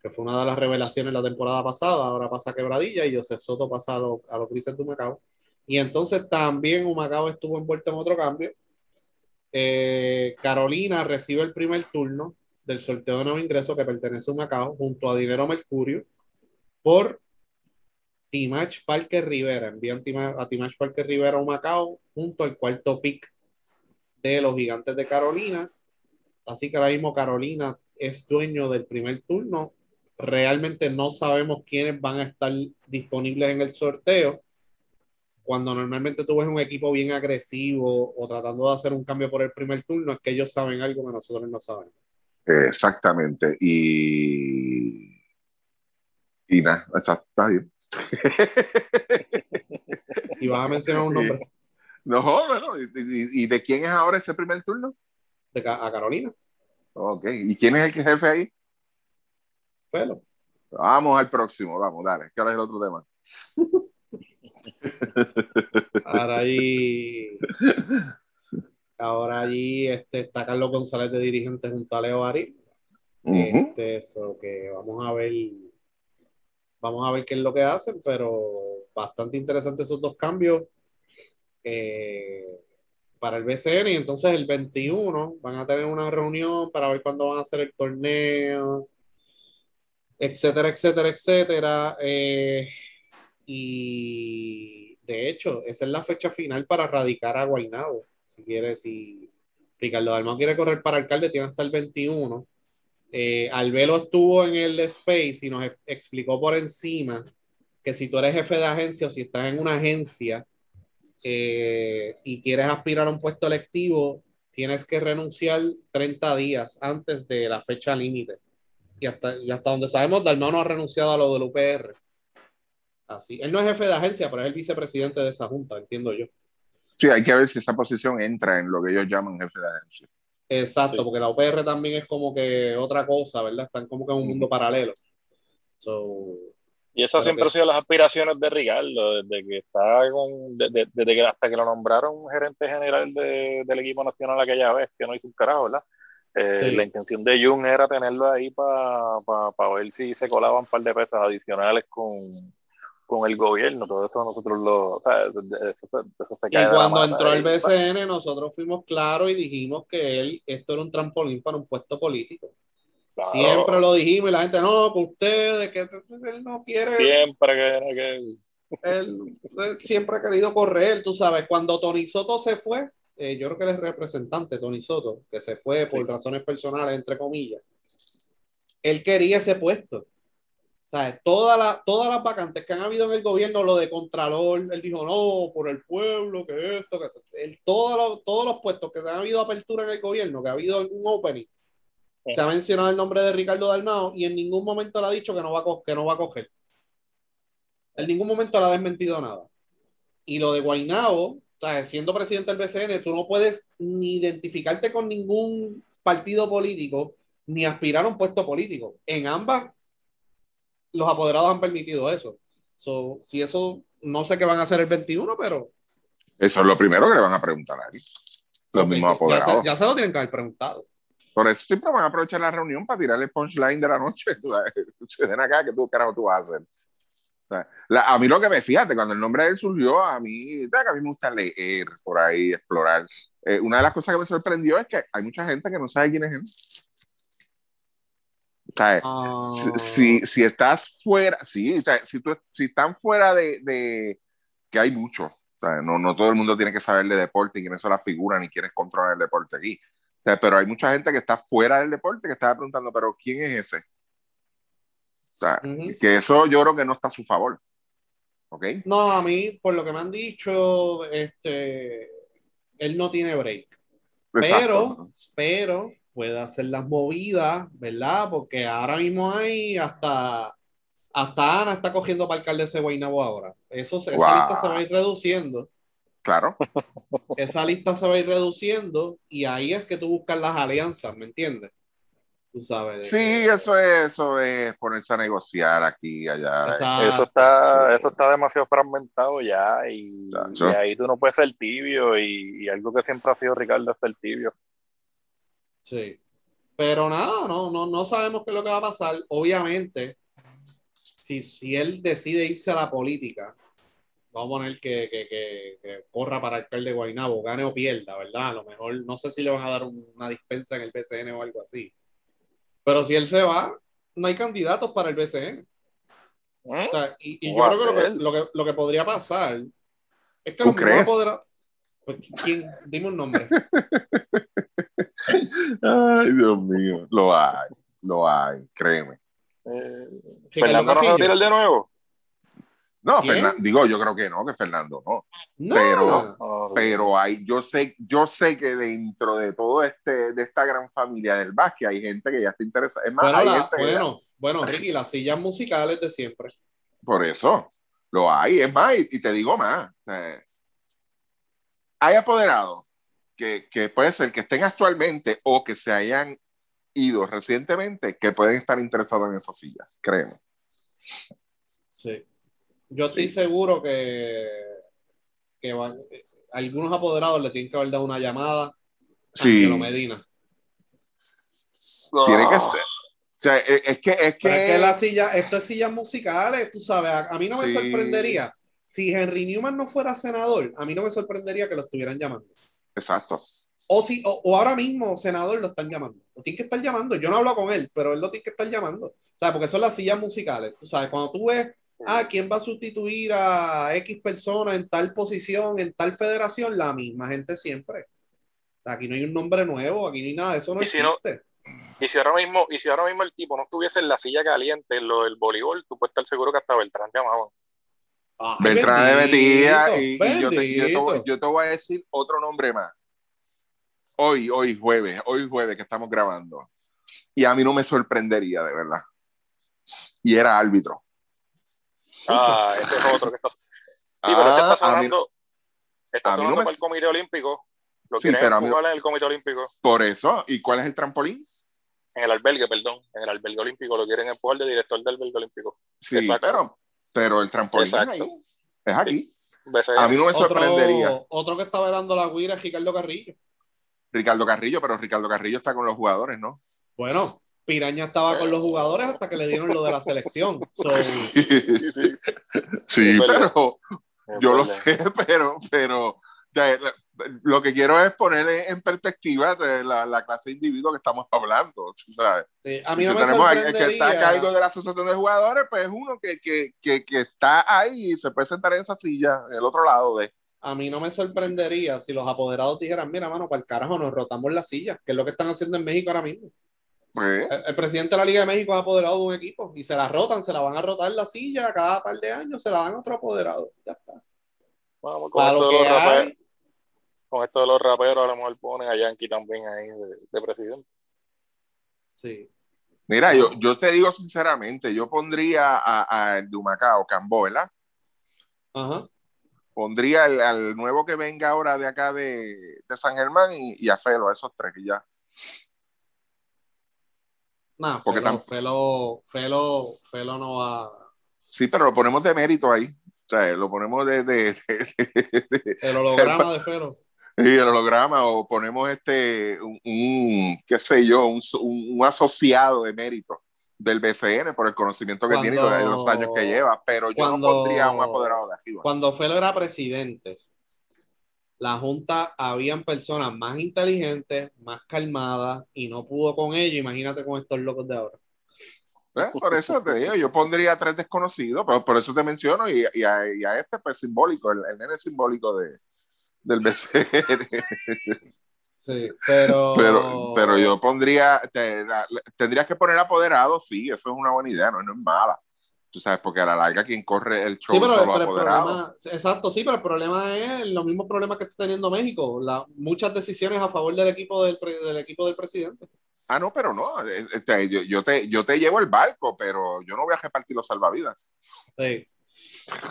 S1: que fue una de las revelaciones la temporada pasada, ahora pasa a Quebradilla y Joseph Soto pasa a, los- a Grises de Macao. Y entonces también Humacao estuvo envuelto en otro cambio. Eh, Carolina recibe el primer turno del sorteo de nuevo ingreso que pertenece a Humacao junto a Dinero Mercurio por Timach Parker Rivera. Envían a Timach Parker Rivera a Humacao junto al cuarto pick de los gigantes de Carolina. Así que ahora mismo Carolina es dueño del primer turno. Realmente no sabemos quiénes van a estar disponibles en el sorteo cuando normalmente tú ves un equipo bien agresivo o tratando de hacer un cambio por el primer turno, es que ellos saben algo que nosotros no sabemos.
S4: Exactamente. Y. Y nada, está bien.
S1: Y vas a mencionar un nombre
S4: No, bueno, ¿y, y- y de quién es ahora ese primer turno?
S1: de a Carolina,
S4: Ok, ¿y quién es el que jefe ahí?
S1: Felo.
S4: Vamos al próximo, vamos, dale, ¿qué es el otro tema?
S1: Ahora ahí, ahora allí este, está Carlos González de dirigente junto a Leo Ari.
S4: Ujú.
S1: Este, eso que vamos a ver, vamos a ver qué es lo que hacen, pero bastante interesante esos dos cambios eh, para el BCN. Y entonces el 21 van a tener una reunión para ver cuándo van a hacer el torneo, etcétera, etcétera, etcétera. Eh, y de hecho, esa es la fecha final para radicar a Guaynabo. Si quiere, si Ricardo Dalmau quiere correr para alcalde, tiene hasta el 21. Eh, Albelo estuvo en el Space y nos explicó por encima que si tú eres jefe de agencia o si estás en una agencia eh, y quieres aspirar a un puesto electivo, tienes que renunciar 30 días antes de la fecha límite. Y hasta, y donde sabemos, Dalmau no ha renunciado a lo del UPR. Así. Él no es jefe de agencia, pero es el vicepresidente de esa junta, entiendo yo.
S4: Sí, hay que ver si esa posición entra en lo que ellos llaman jefe de agencia.
S1: Exacto,
S3: Sí.
S1: porque la UPR también es como que otra cosa, ¿verdad? Están como que en un mundo paralelo. So,
S3: Y esas siempre han sido las aspiraciones de Ricardo, desde que está con, de- de- desde que hasta que lo nombraron gerente general de- del equipo nacional aquella vez, que no hizo un carajo, ¿verdad? Eh,
S1: Sí.
S3: La intención de Jung era tenerlo ahí para ver si se colaban un par de pesos adicionales con, con el gobierno. Todo eso nosotros lo. O sea, de- eso, se- eso se
S1: y
S3: cae la
S1: cuando entró
S3: ahí.
S1: BCN, nosotros fuimos claros y dijimos que él, esto era un trampolín para un puesto político.
S3: Claro.
S1: Siempre lo dijimos y la gente, no, que ustedes, que él no quiere,
S3: Siempre que, que-
S1: él, él siempre ha querido correr, tú sabes, cuando Tony Soto se fue, eh, yo creo que él es representante, Tony Soto, que se fue por
S3: Sí.
S1: razones personales, entre comillas, él quería ese puesto. Toda la, todas las vacantes que han habido en el gobierno, lo de Contralor, él dijo, no, por el pueblo, que esto, que él, todos, los, todos los puestos que se han habido apertura en el gobierno, que ha habido algún opening, se ha mencionado el nombre de Ricardo Dalmao y en ningún momento le ha dicho que no va a, que no va a coger. En ningún momento le ha desmentido nada. Y lo de Guaynabo, o sea, siendo presidente del BCN, tú no puedes ni identificarte con ningún partido político ni aspirar a un puesto político. En ambas, los apoderados han permitido eso. So, si eso, no sé qué van a hacer el 21, pero
S4: Eso es lo primero que le van a preguntar a él. Los mismos
S1: ya, se,
S4: apoderados.
S1: ya se lo tienen que haber preguntado.
S4: Por eso siempre van a aprovechar la reunión para tirar el punchline de la noche. Se ven acá, que tú, carajo, tú vas a hacer? La- a mí lo que me fíjate, cuando el nombre de él surgió, a mí, que a mí me gusta leer por ahí, explorar. Eh, una de las cosas que me sorprendió es que hay mucha gente que no sabe quién es él. O sea,
S1: Ah,
S4: si, si, si estás fuera, sí, o sea, si, tú, si están fuera de, de- que hay muchos, o sea, no, no todo el mundo tiene que saber de deporte y quiénes son las figuras ni quiénes controlan el deporte aquí. O sea, pero hay mucha gente que está fuera del deporte que está preguntando, pero ¿quién es ese? O sea,
S1: Ujú.
S4: que eso yo creo que no está a su favor. ¿Ok?
S1: No, a mí, por lo que me han dicho, este, él no tiene break.
S4: Exacto.
S1: Pero puede hacer las movidas, ¿verdad? Porque ahora mismo hay hasta, hasta Ana está cogiendo para alcalde de Guaynabo ahora. Eso, esa
S4: Wow.
S1: lista se va a ir reduciendo.
S4: Claro.
S1: Esa lista se va a ir reduciendo y ahí es que tú buscas las alianzas, ¿me entiendes? Tú sabes.
S4: Sí,
S1: que-
S4: eso es, eso es ponerse a negociar aquí y allá.
S1: Exacto.
S3: Eso está, eso está demasiado fragmentado ya y, y ahí tú no puedes ser tibio y, y algo que siempre ha sido Ricardo es ser tibio.
S1: Sí. Pero nada, no, no, no sabemos qué es lo que va a pasar. Obviamente, si, si él decide irse a la política, vamos a poner que, que, que, que corra para alcalde de Guaynabo, gane o pierda, ¿verdad? A lo mejor, no sé si le van a dar un- una dispensa en el BCN o algo así. Pero si él se va, no hay candidatos para el BCN.
S3: ¿Mm?
S1: O sea, y, y
S3: ¿Cómo
S1: yo creo que lo, lo, que lo que podría pasar es que
S4: ¿Tú crees?
S1: apoderados- Pues, ¿Quién? Dime un nombre.
S4: Ay, Dios mío. Lo hay, lo hay, créeme.
S3: Eh, Fernando no se va a
S1: Carrillo.
S3: tirar de nuevo.
S4: No. Fernan- digo, yo creo que no, que Fernando no.
S1: No.
S4: Pero- Pero hay, yo sé, yo sé que dentro de todo este, de esta gran familia del básquet hay gente que ya está interesada. Es más,
S1: Bueno,
S4: hay
S1: la-
S4: gente ya-
S1: bueno, bueno, Ricky, las sillas musicales de siempre.
S4: por eso lo hay. Es más, y, y te digo más. eh, hay apoderados que, que puede ser que estén actualmente o que se hayan ido recientemente que pueden estar interesados en esas sillas, créeme.
S1: Sí. Yo estoy seguro que, que van- algunos apoderados le tienen que haber dado una llamada a
S4: Sí,
S1: Angelo Medina.
S4: tiene que ser. O sea, es es que es que,
S1: Pero es que la silla, esto es sillas musicales, tú sabes, a, a mí no me
S4: Sí.
S1: sorprendería. Si Henry Newman no fuera senador, a mí no me sorprendería que lo estuvieran llamando.
S4: Exacto.
S1: O, si, o, o ahora mismo, senador, lo están llamando. Lo tienen que estar llamando. Yo no hablo con él, pero él lo tiene que estar llamando. O sea, porque son las sillas musicales. Tú sabes, cuando tú ves, ah, ¿quién va a sustituir a X persona en tal posición, en tal federación? La misma gente siempre. Aquí no hay un nombre nuevo, aquí no hay nada, eso no
S3: Y si no-
S1: existe.
S3: Y si ahora mismo, y si ahora mismo el tipo no estuviese en la silla caliente, en lo del voleibol, tú puedes estar seguro que hasta Beltrán llamaban.
S1: Ay,
S4: Beltrán de
S1: bendito,
S4: y, y yo, te, yo, te, voy-
S1: bendito.
S4: yo te voy a decir otro nombre más. Hoy, hoy jueves, hoy jueves que estamos grabando. Y a mí no me sorprendería, de verdad. Y era árbitro.
S3: Ah, ese es otro que está. Sí, pero
S4: Ah,
S3: está
S4: a
S3: sonando. está
S4: a mí no
S3: sonando
S4: me-
S3: para el Comité Olímpico. Lo
S4: Sí,
S3: quieren
S4: pero a mí-
S3: jugar en el Comité Olímpico.
S4: por eso. ¿Y cuál es el trampolín?
S3: En el albergue, perdón. En el albergue olímpico. Lo quieren empujar de director del albergue olímpico.
S4: Sí,
S3: Exacto.
S4: pero, pero el trampolín
S3: Exacto.
S4: es ahí. Es aquí.
S3: BCN.
S4: A mí no me
S1: Otro,
S4: sorprendería.
S1: otro que está velando la guira es Ricardo Carrillo.
S4: Ricardo Carrillo, pero Ricardo Carrillo está con los jugadores, ¿no?
S1: Bueno, Piraña estaba con los jugadores hasta que le dieron lo de la selección. So,
S3: Sí,
S4: pero yo lo sé, pero, pero lo que quiero es poner en perspectiva de la, la clase de individuo que estamos hablando. ¿sabes?
S1: sí, a mí no
S4: Si
S1: me
S4: tenemos el que está a cargo de la asociación de jugadores, pues es uno que, que, que, que está ahí y se puede sentar en esa silla, en el otro lado de.
S1: A mí no me sorprendería si los apoderados dijeran, mira, mano, para el carajo nos rotamos las sillas, que es lo que están haciendo en México ahora mismo.
S4: Pues,
S1: El, el presidente de la Liga de México es apoderado de un equipo y se la rotan, se la van a rotar la silla cada par de años, se la dan a otro apoderado. Ya está.
S3: Vamos, con,
S1: Para lo que hay,
S3: con esto de los raperos, a lo mejor ponen a Yankee también ahí de, de presidente.
S1: Sí.
S4: Mira, yo, yo te digo sinceramente, yo pondría a, a el de Humacao, Cambó, ¿verdad?
S1: Ajá.
S4: Pondría al, al nuevo que venga ahora de acá de, de San Germán y, y a Felo, a esos tres que ya.
S1: Nah,
S4: Porque
S1: Felo,
S4: tam-
S1: Felo, Felo, Felo no va.
S4: Sí, pero lo ponemos de mérito ahí. O sea, lo ponemos de, de, de- de-
S1: El holograma de Felo.
S4: Y el holograma o ponemos este, un, un, qué sé yo, un, un- asociado de mérito del BCN por el conocimiento que tiene y
S1: Cuando-
S4: los años que lleva, pero yo
S1: cuando-
S4: no pondría a un apoderado de arriba.
S1: Cuando Felo era presidente, la Junta habían personas más inteligentes, más calmadas, y no pudo con ello. Imagínate con estos locos de ahora.
S4: ¿Eh? Por eso te digo, yo pondría a tres desconocidos, pero por eso te menciono y, y a, y a este pues simbólico, el, el nene simbólico de, del BCN.
S1: Sí, pero.
S4: Pero, pero yo pondría, te- la- tendrías que poner apoderado, sí, eso es una buena idea, no, no es mala. Tú sabes, porque a la larga quien corre el show
S1: Sí, pero, pero el
S4: apoderados.
S1: problema, exacto, sí, pero el problema es los mismos problemas que está teniendo México, la, muchas decisiones a favor del equipo del, del equipo del presidente.
S4: Ah, no, pero no, eh, este, yo, yo te, yo te llevo el barco, pero yo no voy a repartir los salvavidas.
S1: Sí.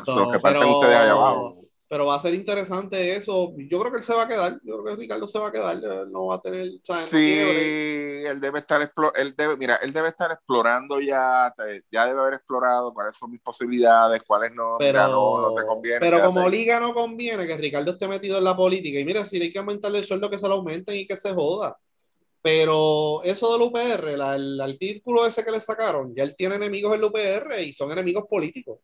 S4: Los que parten ustedes allá abajo.
S1: Pero va a ser interesante eso. Yo creo que él se va a quedar. Yo creo que Ricardo se va a quedar. Él no va a tener.
S4: Sí, él debe estar él debe, mira, él debe estar explorando ya, ya debe haber explorado cuáles son mis posibilidades, cuáles no,
S1: Pero,
S4: mira, no, no te conviene.
S1: pero
S4: quédate
S1: como liga no conviene que Ricardo esté metido en la política. Y mira, si hay que aumentarle el sueldo, que se lo aumenten y que se joda. Pero eso del UPR, la- el artículo ese que le sacaron, ya él tiene enemigos en el UPR y son enemigos políticos.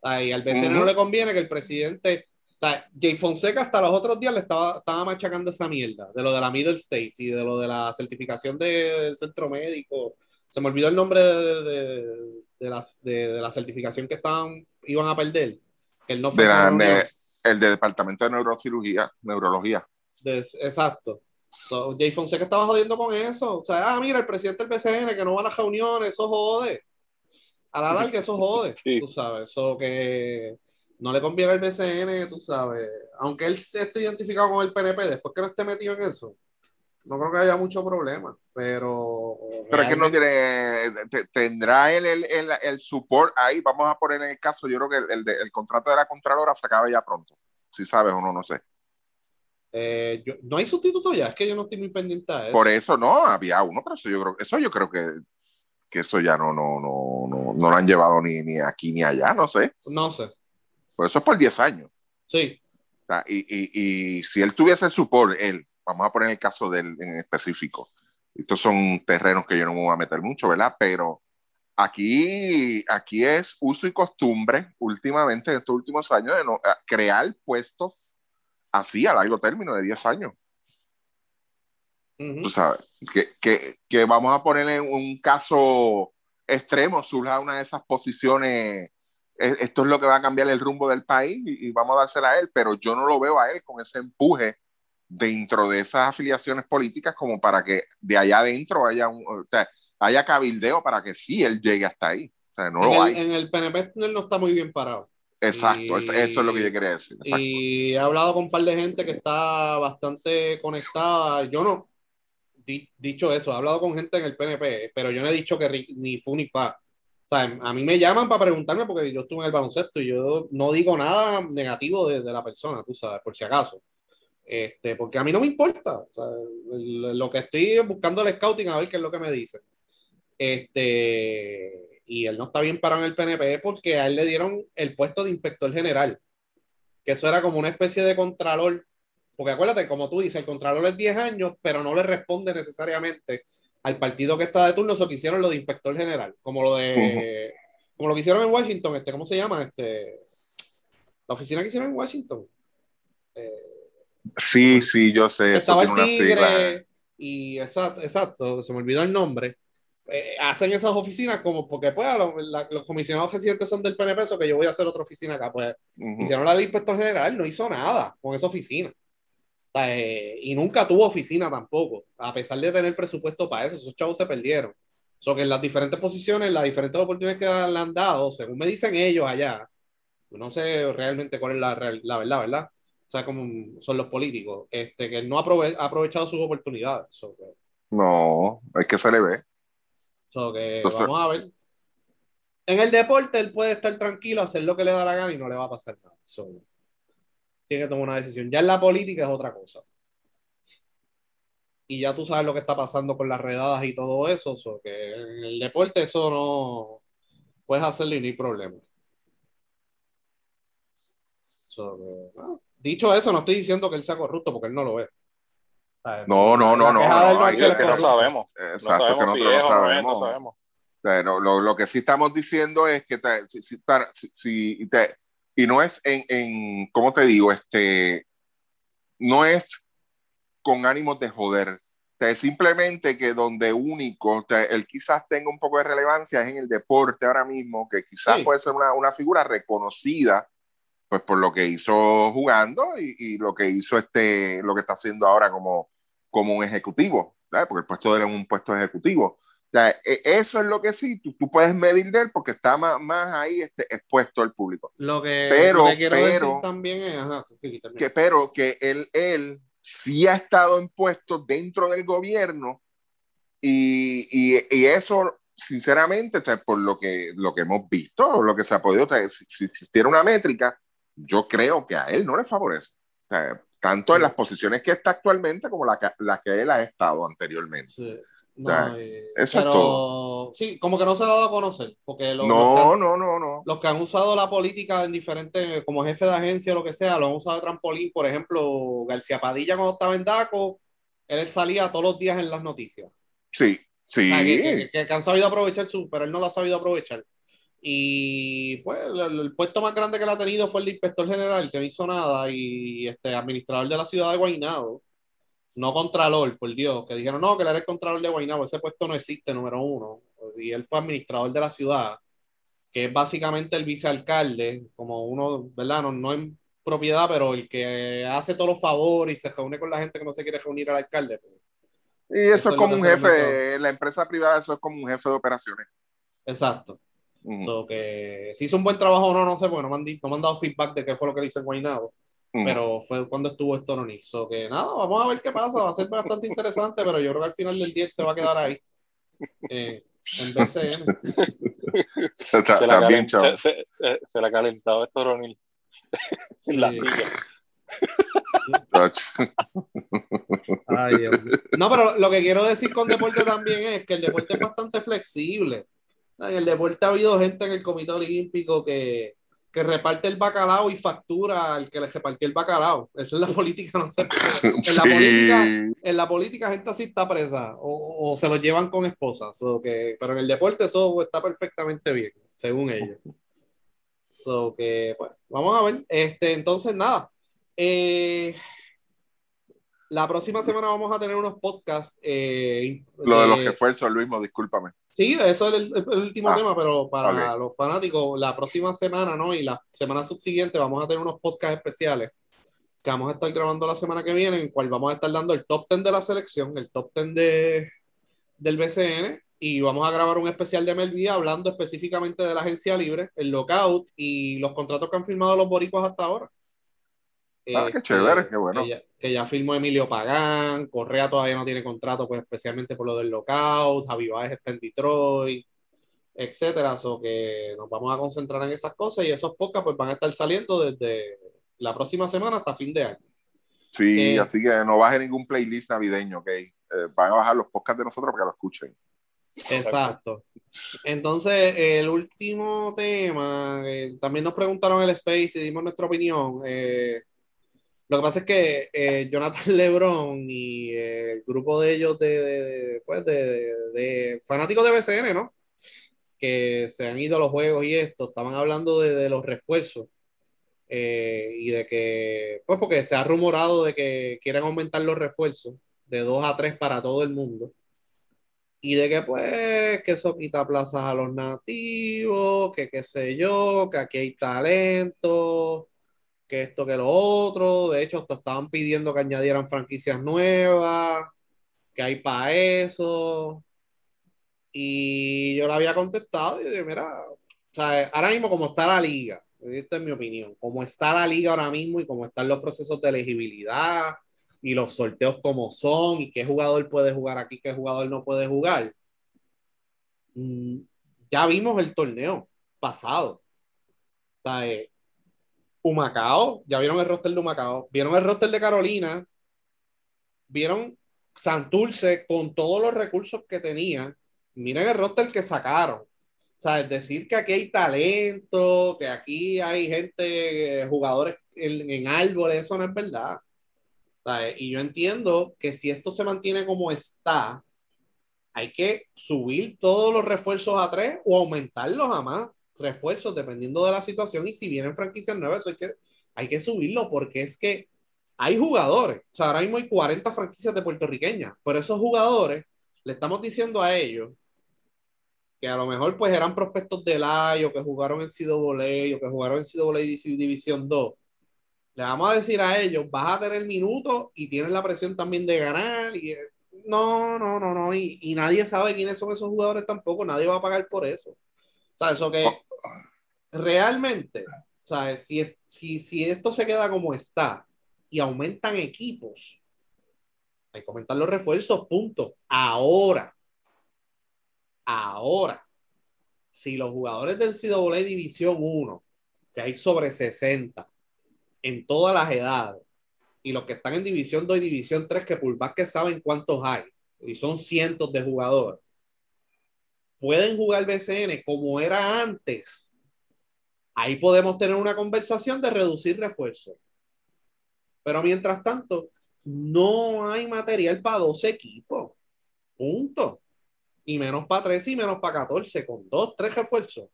S1: Ay, al BCN
S4: Ujú.
S1: no le conviene que el presidente. O sea, Jay Fonseca hasta los otros días le estaba, estaba machacando esa mierda de lo de la Middle States y de lo de la certificación del centro médico. Se me olvidó el nombre de, de- de las- de- la certificación que estaban, iban a perder. Que él no fue
S4: la- el de departamento de neurocirugía, neurología.
S1: Exacto. So, Jay Fonseca estaba jodiendo con eso. O sea, ah, mira, el presidente del PCN que no va a las reuniones, eso jode. A la larga, eso jode.
S3: Sí.
S1: Tú sabes, eso que no le conviene al PCN, tú sabes. Aunque él esté identificado con el PNP, después que no esté metido en eso, no creo que haya mucho problema. Pero.
S4: Pero es que no tiene, te- tendrá el, el, el, el support ahí, vamos a poner en el caso, yo creo que el, el contrato de la Contralora se acaba ya pronto, si sabes o no, no sé.
S1: eh, yo- no hay sustituto ya, es que yo no estoy muy pendiente a eso.
S4: Por eso no, había uno, pero eso yo creo, eso yo creo que, que eso ya no, no, no, no, no lo han llevado ni, ni aquí ni allá, no sé.
S1: No sé.
S4: Por eso es por 10 años.
S1: Sí.
S4: Y, y, y si él tuviese el support, él, vamos a poner el caso de él en específico. Estos son terrenos que yo no me voy a meter mucho, ¿verdad? Pero aquí, aquí es uso y costumbre, últimamente, en estos últimos años, de no- a- crear puestos así a largo término, de 10 años.
S1: Ujú.
S4: Tú sabes, que, que, que vamos a poner en un caso extremo, surja una de esas posiciones, esto es lo que va a cambiar el rumbo del país y, y vamos a dársela a él, pero yo no lo veo a él con ese empuje dentro de esas afiliaciones políticas como para que de allá adentro haya un, o sea, haya cabildeo para que sí él llegue hasta ahí. O sea, no
S1: en,
S4: lo
S1: el,
S4: hay.
S1: en el PNP él no está muy bien parado.
S4: Exacto,
S1: y-
S4: eso, es lo que yo quería decir. Exacto.
S1: Y he hablado con un par de gente que está bastante conectada. Yo no, di- dicho eso, he hablado con gente en el PNP, pero yo no he dicho que ni fu ni fa. O sea, a mí me llaman para preguntarme porque yo estuve en el baloncesto y yo no digo nada negativo de, de la persona, tú sabes, por si acaso. Este, porque a mí no me importa. O sea, lo que estoy es buscando el scouting a ver qué es lo que me dice. Este, y él no está bien parado en el PNP porque a él le dieron el puesto de inspector general, que eso era como una especie de contralor, porque acuérdate, como tú dices, el contralor es 10 años, pero no le responde necesariamente al partido que está de turno, eso que hicieron lo de inspector general, como lo de, como lo que hicieron en Washington, este, ¿cómo se llama? Este, la oficina que hicieron en Washington. Eh,
S4: Sí, sí, yo sé. Eso
S1: estaba el tigre y exacto, exacto, se me olvidó el nombre. Eh, hacen esas oficinas como porque pues la- los comisionados residentes son del PNP, eso que yo voy a hacer otra oficina acá. Pues hicieron la del inspector general, no hizo nada con esa oficina. Eh, y nunca tuvo oficina tampoco, a pesar de tener presupuesto para eso, esos chavos se perdieron. So que en las diferentes posiciones, las diferentes oportunidades que le han dado, según me dicen ellos allá, no sé realmente cuál es la, real- la verdad, ¿verdad? O sea, como son los políticos, este, que no aprove- ha aprovechado sus oportunidades. So que-
S4: No, es que se le ve.
S1: So que
S4: Entonces-
S1: vamos a ver. En el deporte él puede estar tranquilo, hacer lo que le da la gana y no le va a pasar nada. So, tiene que tomar una decisión. Ya en la política es otra cosa. Y ya tú sabes lo que está pasando con las redadas y todo eso. so que en el deporte eso no puedes no hay problema. So que, ah, dicho eso, no estoy diciendo que él sea corrupto porque él no lo sea,
S4: No, no, no, no, no,
S1: es que
S3: Es que
S1: es
S3: no sabemos. No
S4: Exacto, que
S3: sabemos si
S4: nosotros
S3: es
S4: lo
S3: o no es,
S4: sabemos.
S3: no sabemos.
S4: Lo, lo que sí estamos diciendo es que te- si, si- para- si- si te- y no es en, en, ¿cómo te digo? Este, no es con ánimos de joder. O sea, es simplemente que donde único, o sea, él quizás tenga un poco de relevancia es en el deporte ahora mismo, que quizás
S1: Sí.
S4: puede ser una, una figura reconocida pues por lo que hizo jugando y, y lo que hizo este, lo que está haciendo ahora como, como un ejecutivo, ¿sabes? porque el puesto de él es un puesto ejecutivo. Sea, e- eso es lo que sí, tú, tú puedes medir de él porque está más, más ahí este, expuesto al público.
S1: Lo que,
S4: Pero-
S1: lo que quiero decir
S4: pero-
S1: también es. Ajá, sí, termina.
S4: Que, pero que él, él sí ha estado en puestos dentro del gobierno y, y, y eso, sinceramente, o sea, por lo que, lo que hemos visto, lo que se ha podido, o sea, si, si existiera una métrica, yo creo que a él no le favorece. O sea, tanto en las posiciones que está actualmente como la que, la que él ha estado anteriormente.
S1: Sí. No,
S4: Ya,
S1: eh,
S4: eso es todo.
S1: sí, como que no se ha dado a conocer, porque lo- los, que
S4: No,
S1: han,
S4: no, no,
S1: los que han usado la política en diferentes, como jefe de agencia o lo que sea, lo han usado de trampolín. Por ejemplo, García Padilla cuando estaba en DACO, él salía todos los días en las noticias.
S4: Sí, sí.
S1: O sea, que, que- que- que han sabido aprovechar su, pero él no lo ha sabido aprovechar. Y pues el, el puesto más grande que él ha tenido fue el de inspector general, que no hizo nada, y este administrador de la ciudad de Guaynabo, no contralor, por Dios, que dijeron, no, que él era el contralor de Guaynabo, ese puesto no existe, número uno. Y él fue administrador de la ciudad, que es básicamente el vicealcalde, como uno, ¿verdad? No, no en propiedad, pero el que hace todos los favores y se reúne con la gente que no se quiere reunir al alcalde. pues.
S4: Y eso,
S1: Eso
S4: es
S1: es
S4: como
S1: lo
S4: un jefe, en la empresa privada eso es como un jefe de operaciones.
S1: Exacto.
S4: Ujú,
S1: So que si hizo un buen trabajo o no, no sé, porque no me han, no me han dado feedback de qué fue lo que le hizo en Guaynabo,
S4: ujú.
S1: pero fue cuando estuvo esto no So que nada, vamos a ver qué pasa, va a ser bastante interesante, pero yo creo que al final del día se va a quedar ahí. Eh, en BCN.
S3: Se
S4: está
S3: la,
S4: bien
S3: calen-
S4: chavo.
S3: se, se- se la calentaba esto Ronil
S1: Sí,
S3: en la
S1: sí. Ay. No, pero lo que quiero decir con deporte también es que el deporte es bastante flexible. En el deporte ha habido gente en el Comité Olímpico que, que reparte el bacalao y factura al que le repartió el bacalao. Eso es la política, no sé. En la
S4: Sí.
S1: política, en la política gente así está presa o, o se lo llevan con esposas. So que, pero en el deporte eso está perfectamente bien, según ellos. So que, pues, vamos a ver. Este, entonces, nada. Eh, la próxima semana vamos a tener unos podcasts. eh,
S4: Lo de los refuerzos, Luismo, discúlpame.
S1: Sí, eso es el, el- el último
S4: Ah,
S1: tema, pero para
S4: ok.
S1: los fanáticos, la próxima semana, ¿no? Y la semana subsiguiente vamos a tener unos podcasts especiales que vamos a estar grabando la semana que viene, en cual vamos a estar dando el top 10 de la selección, el top 10 de, del BCN, y vamos a grabar un especial de MLB hablando específicamente de la agencia libre, el lockout y los contratos que han firmado los boricuas hasta ahora.
S4: Ah, qué
S1: Este,
S4: chévere, qué bueno.
S1: Que ya, que ya firmó Emilio Pagán, Correa todavía no tiene contrato, pues especialmente por lo del lockout, Javi Baez está en Detroit, etcétera. So que nos vamos a concentrar en esas cosas y esos podcasts pues van a estar saliendo desde la próxima semana hasta fin de año.
S4: Sí,
S1: Eh,
S4: así que no baje ningún playlist navideño, ¿ok? Eh, van a bajar los podcasts de nosotros para que lo escuchen.
S1: Exacto. Entonces, el último tema, eh, también nos preguntaron el Space y dimos nuestra opinión. Lo que pasa es que eh, Jonathan Lebron y eh, el grupo de ellos de, pues, de- fanáticos de BCN, ¿no? Que se han ido a los juegos y esto, estaban hablando de, los refuerzos eh, y de que, pues porque se ha rumorado de que quieren aumentar los refuerzos de dos a tres para todo el mundo y de que pues que eso quita plazas a los nativos, que qué sé yo, que aquí hay talento, que esto, que lo otro, de hecho hasta estaban pidiendo que añadieran franquicias nuevas, que hay para eso, y yo le había contestado y yo dije, mira, o sea, ahora mismo como está la liga, esta es mi opinión, como está la liga ahora mismo y como están los procesos de elegibilidad, y los sorteos como son y qué jugador puede jugar aquí, qué jugador no puede jugar. mm, ya vimos el torneo pasado. O eh, Humacao, ya vieron el roster de Humacao, vieron el roster de Carolina, vieron Santurce con todos los recursos que tenía. Miren el roster que sacaron. O sea, es decir que aquí hay talento, que aquí hay gente, eh, jugadores en, en árboles, eso no es verdad. Y yo entiendo que si esto se mantiene como está, hay que subir todos los refuerzos a tres o aumentarlos a más refuerzos dependiendo de la situación. Y si vienen franquicias nuevas, eso hay que, hay que subirlo porque es que hay jugadores. O sea, ahora mismo hay 40 franquicias de puertorriqueñas, pero esos jugadores le estamos diciendo a ellos que a lo mejor pues eran prospectos del AI o que jugaron en CWA o que jugaron en CWA División 2. Le vamos a decir a ellos, vas a tener minutos y tienes la presión también de ganar. Y, no, no, no, no. Y, y nadie sabe quiénes son esos jugadores tampoco. Nadie va a pagar por eso. O sea, eso que realmente, sea, si, si, si esto se queda como está y aumentan equipos, hay que aumentar los refuerzos, punto. Ahora, Ahora, si los jugadores del CWA División 1, que hay sobre 60 en todas las edades, y los que están en División 2 y División 3, que por que saben cuántos hay, y son cientos de jugadores, pueden jugar BCN como era antes, ahí podemos tener una conversación de reducir refuerzos. Pero mientras tanto, no hay material para 12 equipos. Punto y menos para 13 y menos para 14, con dos, tres refuerzos.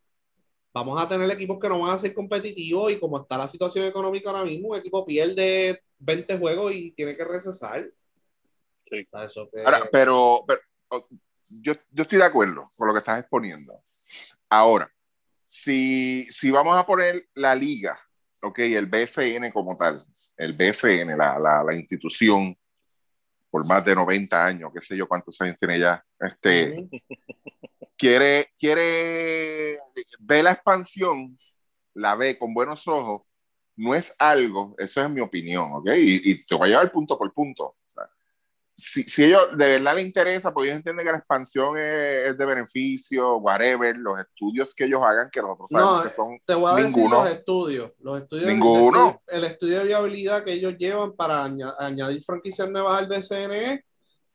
S1: Vamos a tener equipos que no van a ser competitivos y como está la situación económica ahora mismo, un equipo pierde 20 juegos y tiene que recesar.
S4: Sí. Ahora, pero, oh, yo, yo, estoy de acuerdo con lo que estás exponiendo. Ahora, si, si vamos a poner la liga, ok, el BSN como tal, el BSN, la, la, la institución, por más de 90 años, qué sé yo cuántos años tiene ya, este, quiere, quiere ver la expansión, la ve con buenos ojos, no es algo, eso es mi opinión, ¿ok? Y, y te voy a llevar punto por punto si, si ellos de verdad les interesa, pues ellos entienden que la expansión es, de beneficio, whatever, los estudios que ellos hagan, que nosotros sabemos que son
S1: te voy a ninguno. Decir los estudios, los estudios
S4: ninguno.
S1: El, estudio de viabilidad que ellos llevan para añadir franquicias nuevas al BCNE,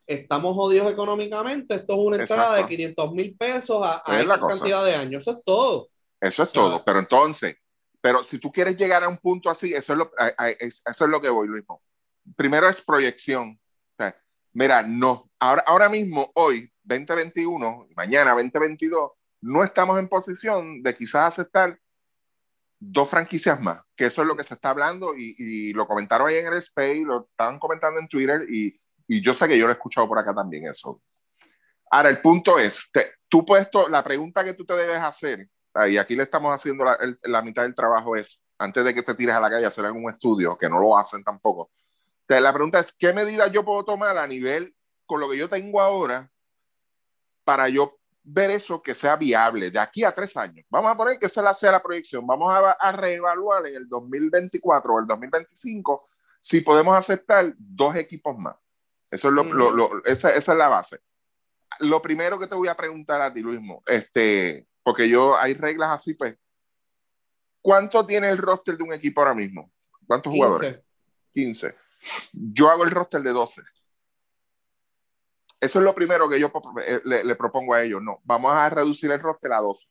S1: estamos jodidos económicamente, esto es una entrada de 500 mil pesos a, a esta cantidad de años, eso es todo.
S4: Eso es todo, pero entonces, pero si tú quieres llegar a un punto así, eso es lo, eso es lo que voy, Luis. Primero es proyección Mira, no, ahora, ahora mismo, hoy, 2021, mañana 2022, no estamos en posición de quizás aceptar dos franquicias más, que eso es lo que se está hablando y, lo comentaron ahí en el Space, lo estaban comentando en Twitter y, yo sé que yo lo he escuchado por acá también eso. Ahora, el punto es, tú puesto, la pregunta que tú te debes hacer, y aquí le estamos haciendo la, la mitad del trabajo es, antes de que te tires a la calle a hacer algún estudio, que no lo hacen tampoco, la pregunta es, ¿qué medidas yo puedo tomar a nivel con lo que yo tengo ahora para yo ver eso que sea viable de aquí a tres años? Vamos a poner que esa sea la proyección. Vamos a, reevaluar en el 2024 o el 2025 si podemos aceptar dos equipos más. Eso es lo, esa, esa, es la base. Lo primero que te voy a preguntar a ti, Luismo, este, porque yo hay reglas así, pues, ¿cuánto tiene el roster de un equipo ahora mismo? ¿Cuántos jugadores? 15. Yo hago el roster de 12. Eso es lo primero que yo eh, le, propongo a ellos. No, vamos a reducir el roster a 12.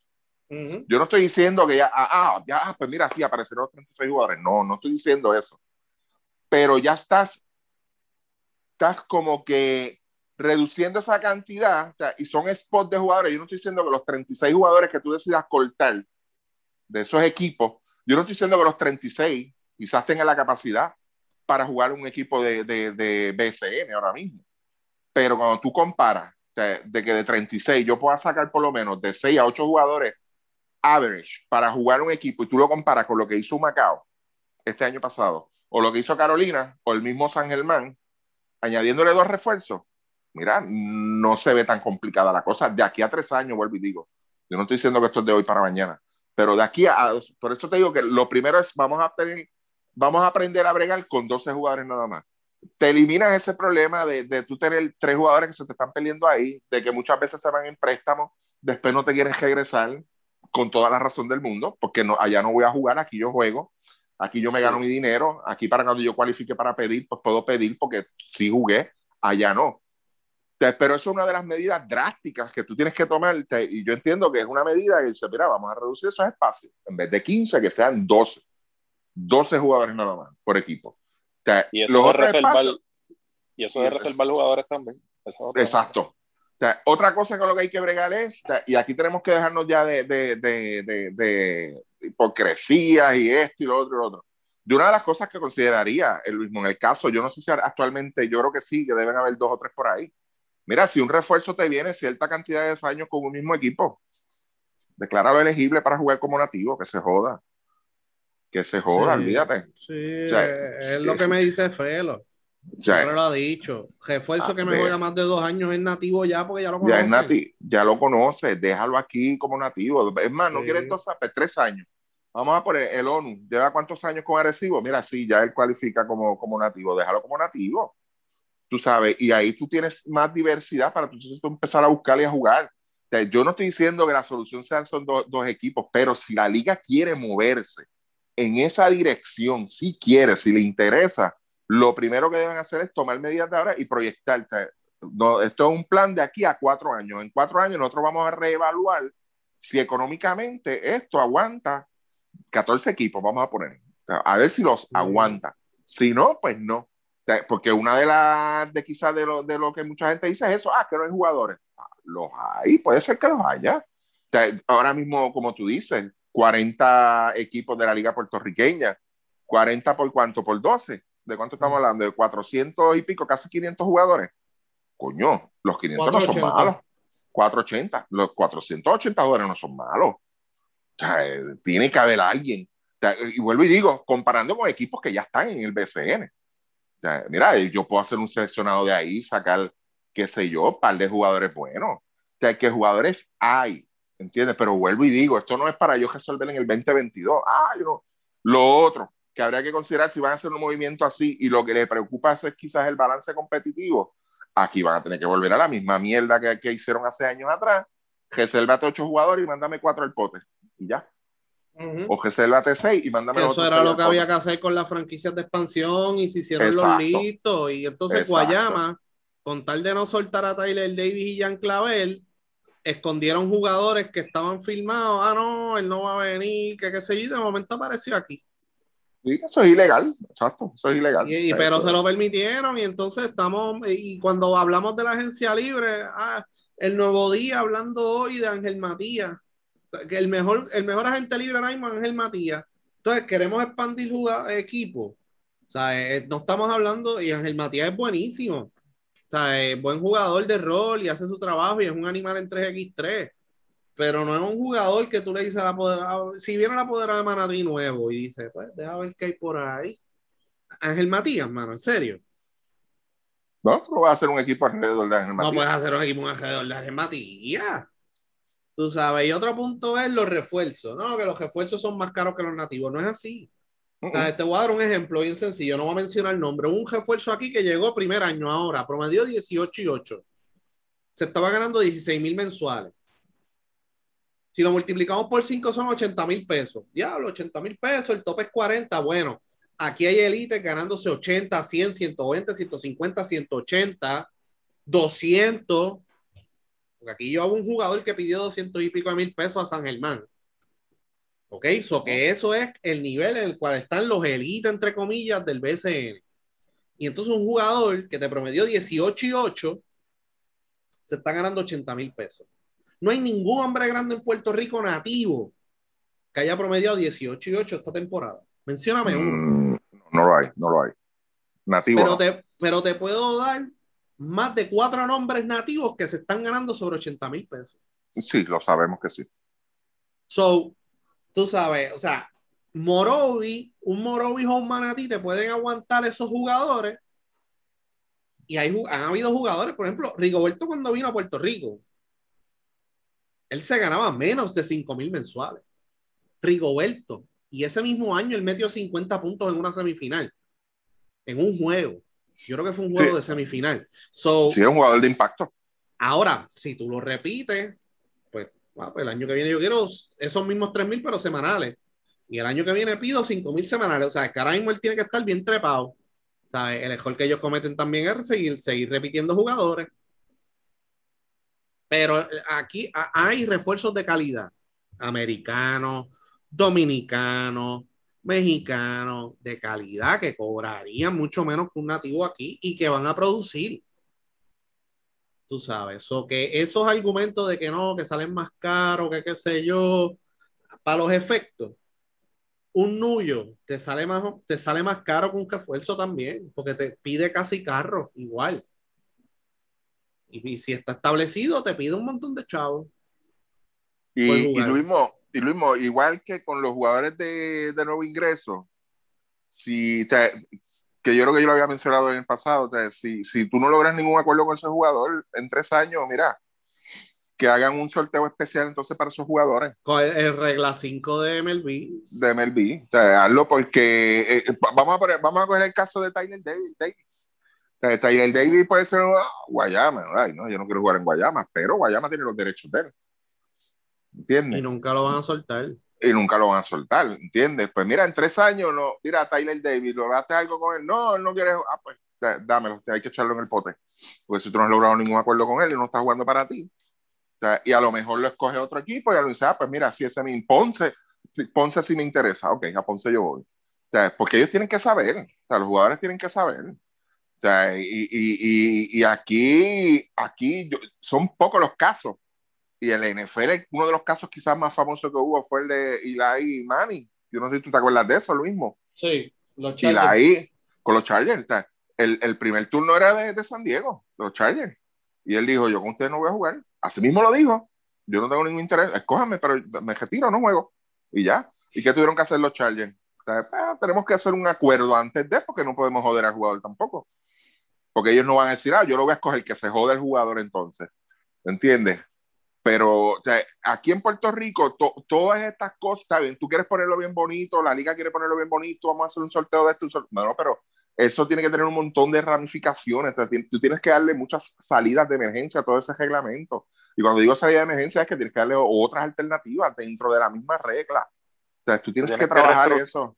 S4: Yo no estoy diciendo que ya, ah, ah ya, ah, pues mira, sí, aparecerán los 36 jugadores. No, no estoy diciendo eso. Pero ya estás, estás como que reduciendo esa cantidad y son spots de jugadores. Yo no estoy diciendo que los 36 jugadores que tú decidas cortar de esos equipos, yo no estoy diciendo que los 36 quizás tengan la capacidad, para jugar un equipo de, de, de BCN ahora mismo. Pero cuando tú comparas de, que de 36 yo pueda sacar por lo menos de 6 a 8 jugadores average para jugar un equipo y tú lo comparas con lo que hizo Macao este año pasado, o lo que hizo Carolina, o el mismo San Germán, añadiéndole dos refuerzos, mira, no se ve tan complicada la cosa. De aquí a tres años, vuelvo y digo, yo no estoy diciendo que esto es de hoy para mañana, pero de aquí a, por eso te digo que lo primero es, vamos a tener vamos a aprender a bregar con 12 jugadores nada más. te eliminas ese problema de, de tú tener tres jugadores que se te están peleando ahí, de que muchas veces se van en préstamo, después no te quieren regresar con toda la razón del mundo, porque no, allá no voy a jugar, aquí yo juego, aquí yo me gano mi dinero, aquí para cuando yo cualifique para pedir, pues puedo pedir porque sí jugué, allá no. Pero eso es una de las medidas drásticas que tú tienes que tomar, y yo entiendo que es una medida que dice, mira, vamos a reducir esos espacios, en vez de 15, que sean 12, 12 jugadores nada más por equipo.
S3: y eso, es reservar, y eso de reservar jugadores también.
S4: Exacto. otra cosa con lo que hay que bregar es, y aquí tenemos que dejarnos ya de, de, de, de, de hipocresías y esto y lo otro y lo otro. De una de las cosas que consideraría, el mismo en el caso, yo no sé si actualmente, yo creo que sí, que deben haber dos o tres por ahí Mira, si un refuerzo te viene cierta cantidad de años con un mismo equipo, decláralo elegible para jugar como nativo, que se joda. Que se joda, olvídate.
S1: Sí, es lo que me dice Felo. Ya lo ha dicho. Refuerzo que me juega más de dos años es nativo ya porque ya lo conoce.
S4: Ya, es nati ya lo conoce, déjalo aquí como nativo. Es más, no quiere dos, tres años. Vamos a poner el ONU. ¿Lleva cuántos años con Arecibo? Mira, sí, ya él cualifica como, como nativo. Déjalo como nativo tú sabes, y ahí tú tienes más diversidad para tú, empezar a buscar y a jugar. yo no estoy diciendo que la solución sean son dos equipos, pero si la liga quiere moverse en esa dirección, si quiere, si le interesa, lo primero que deben hacer es tomar medidas de ahora y proyectar. No, esto es un plan de aquí a cuatro años. En cuatro años nosotros vamos a reevaluar si económicamente esto aguanta 14 equipos, vamos a poner. A ver si los aguanta. Si no, pues no. Porque una de las, de quizás de lo, de lo que mucha gente dice es eso, ah, que no hay jugadores. Ah, los hay, puede ser que los haya. ahora mismo, como tú dices, 40 equipos de la liga puertorriqueña, 40 por cuánto, por 12. ¿De cuánto estamos hablando? De 400 y pico, casi 500 jugadores. Coño, los 500 no son malos. 480, los 480 jugadores no son malos. O sea, eh, tiene que haber alguien. y vuelvo y digo, comparando con equipos que ya están en el BCN mira, yo puedo hacer un seleccionado de ahí, sacar, qué sé yo, un par de jugadores buenos. O sea, que jugadores hay, ¿entiendes? Pero vuelvo y digo, esto no es para yo resolver en el 2022. Ah, yo Lo otro que habría que considerar si van a hacer un movimiento así y lo que le preocupa es quizás el balance competitivo, aquí van a tener que volver a la misma mierda que, que hicieron hace años atrás. Reservate ocho jugadores y mándame cuatro al pote. Y ya. O que sea el AT6 y mándame
S1: Eso era lo que había que hacer con las franquicias de expansión y se hicieron los listos. Y entonces Guayama, con tal de no soltar a Tyler Davis y Jan Clavel, escondieron jugadores que estaban filmados. Ah, no, él no va a venir, que qué sé yo. De momento apareció aquí.
S4: Sí, eso es ilegal, exacto, eso es ilegal.
S1: Y, pero se lo permitieron y entonces estamos, y cuando hablamos de la agencia libre, ah, el nuevo día hablando hoy de Ángel Matías, que el mejor, el mejor agente libre ahora mismo es Ángel Matías. Entonces, queremos expandir equipo. O sea, eh, no estamos hablando, y Ángel Matías es buenísimo. O sea, es buen jugador de rol y hace su trabajo y es un animal en 3x3. Pero no es un jugador que tú le dices a la poderada. Si viene la poderada de Manatí nuevo y dice, pues, deja ver qué hay por ahí. Ángel Matías, mano, en serio.
S4: No, no vas a hacer un equipo alrededor de Ángel Matías.
S1: No puedes hacer un equipo alrededor de Ángel Matías. Tú sabes, y otro punto es los refuerzos, ¿no? Que los refuerzos son más caros que los nativos. No es así. Te voy a dar un ejemplo bien sencillo, no voy a mencionar el nombre. Un refuerzo aquí que llegó primer año ahora, promedió 18 y 8. Se estaba ganando 16 mil mensuales. Si lo multiplicamos por 5 son 80 mil pesos. Diablo, 80 mil pesos, el tope es 40. Bueno, aquí hay élites ganándose 80, 100, 120, 150, 180, 200 aquí yo hago un jugador que pidió 200 y pico de mil pesos a San Germán. ¿Ok? So que eso es el nivel en el cual están los élites, entre comillas, del BCN. Y entonces un jugador que te promedió 18 y 8 se está ganando 80 mil pesos. No hay ningún hombre grande en Puerto Rico nativo que haya promediado 18 y 8 esta temporada. Mencióname uno.
S4: Mm, no lo hay, no lo hay. Nativo.
S1: Pero, te, pero te puedo dar más de cuatro nombres nativos que se están ganando sobre 80 mil pesos.
S4: Sí, lo sabemos que sí.
S1: So, tú sabes, o sea, Morovi, un Morovi o un Manatí te pueden aguantar esos jugadores. Y hay, han habido jugadores, por ejemplo, Rigoberto cuando vino a Puerto Rico, él se ganaba menos de 5 mil mensuales. Rigoberto. Y ese mismo año él metió 50 puntos en una semifinal, en un juego. Yo creo que fue un juego
S4: Sí.
S1: de semifinal. So,
S4: Sí, es un jugador de impacto.
S1: Ahora, si tú lo repites, pues, ah, pues el año que viene yo quiero esos mismos 3.000, pero semanales. Y el año que viene pido 5.000 semanales. O sea, que ahora mismo él tiene que estar bien trepado. ¿Sabes? El error que ellos cometen también es seguir, seguir repitiendo jugadores. Pero eh, aquí hay refuerzos de calidad. Americanos, dominicanos, mexicanos, de calidad que cobrarían mucho menos que un nativo aquí y que van a producir tú sabes, o que esos argumentos de que no, que salen más caros, que qué sé yo, para los efectos, un nuyo te sale más, te sale más caro que un refuerzo también, porque te pide casi carro, igual. Y, y si está establecido, te pide un montón de chavos.
S4: Y, lo mismo, y lo mismo, igual que con los jugadores de, de nuevo ingreso, si te- que yo creo que yo lo había mencionado en el pasado, te- si, si tú no logras ningún acuerdo con ese jugador en tres años, mira, que hagan un sorteo especial entonces para esos jugadores
S1: Con el, el regla 5 de MLB,
S4: de MLB. O sea, hazlo porque eh, vamos, a poner, vamos a coger el caso de Tyler Davis. Davis. O sea, Tyler Davis puede ser ah, Guayama. Ay, no, yo no quiero jugar en Guayama, pero Guayama tiene los derechos de él. ¿Entiendes?
S1: y nunca lo van a soltar.
S4: Y nunca lo van a soltar, ¿entiendes? Pues mira, en tres años, no, mira, Tyler Davis, ¿lograste algo con él? No, él no quiere, ah, pues dá- dámelo, hay que echarlo en el pote, porque si tú no has logrado ningún acuerdo con él y no está jugando para ti, o sea, y a lo mejor lo escoge otro equipo y a lo dice, ah, pues mira, si ese me Ponce, Ponce sí me interesa, ok, a Ponce yo voy. O sea, porque ellos tienen que saber, o sea, los jugadores tienen que saber. O sea, y, y, y, y aquí, aquí yo- son pocos los casos. Y el NFL, uno de los casos quizás más famosos que hubo fue el de Eli Manning. Yo no sé si tú te acuerdas de eso, lo mismo.
S1: Sí, los
S4: Eli con los Chargers. sea, el, el primer turno era de, de San Diego, de los Chargers. Y él dijo, yo con ustedes no voy a jugar. Así mismo lo dijo. Yo no tengo ningún interés. Escójame, pero me retiro, no juego. Y ya. ¿Y qué tuvieron que hacer los Chargers? O sea, ah, tenemos que hacer un acuerdo antes de, porque no podemos joder al jugador tampoco. Porque ellos no van a decir, ah, yo lo voy a escoger, que se jode el jugador entonces. ¿Entiendes? Pero o sea, aquí en Puerto Rico, to- todas estas cosas, está bien, tú quieres ponerlo bien bonito, la liga quiere ponerlo bien bonito, vamos a hacer un sorteo de esto. sorteo- No, pero eso tiene que tener un montón de ramificaciones. Tú tien- Tú tienes que darle muchas salidas de emergencia a todo ese reglamento. Y cuando digo salida de emergencia es que tienes que darle otras alternativas dentro de la misma regla. O sea, tú tienes,
S3: Tienes
S4: que
S3: que
S4: trabajar
S3: restru-
S4: eso.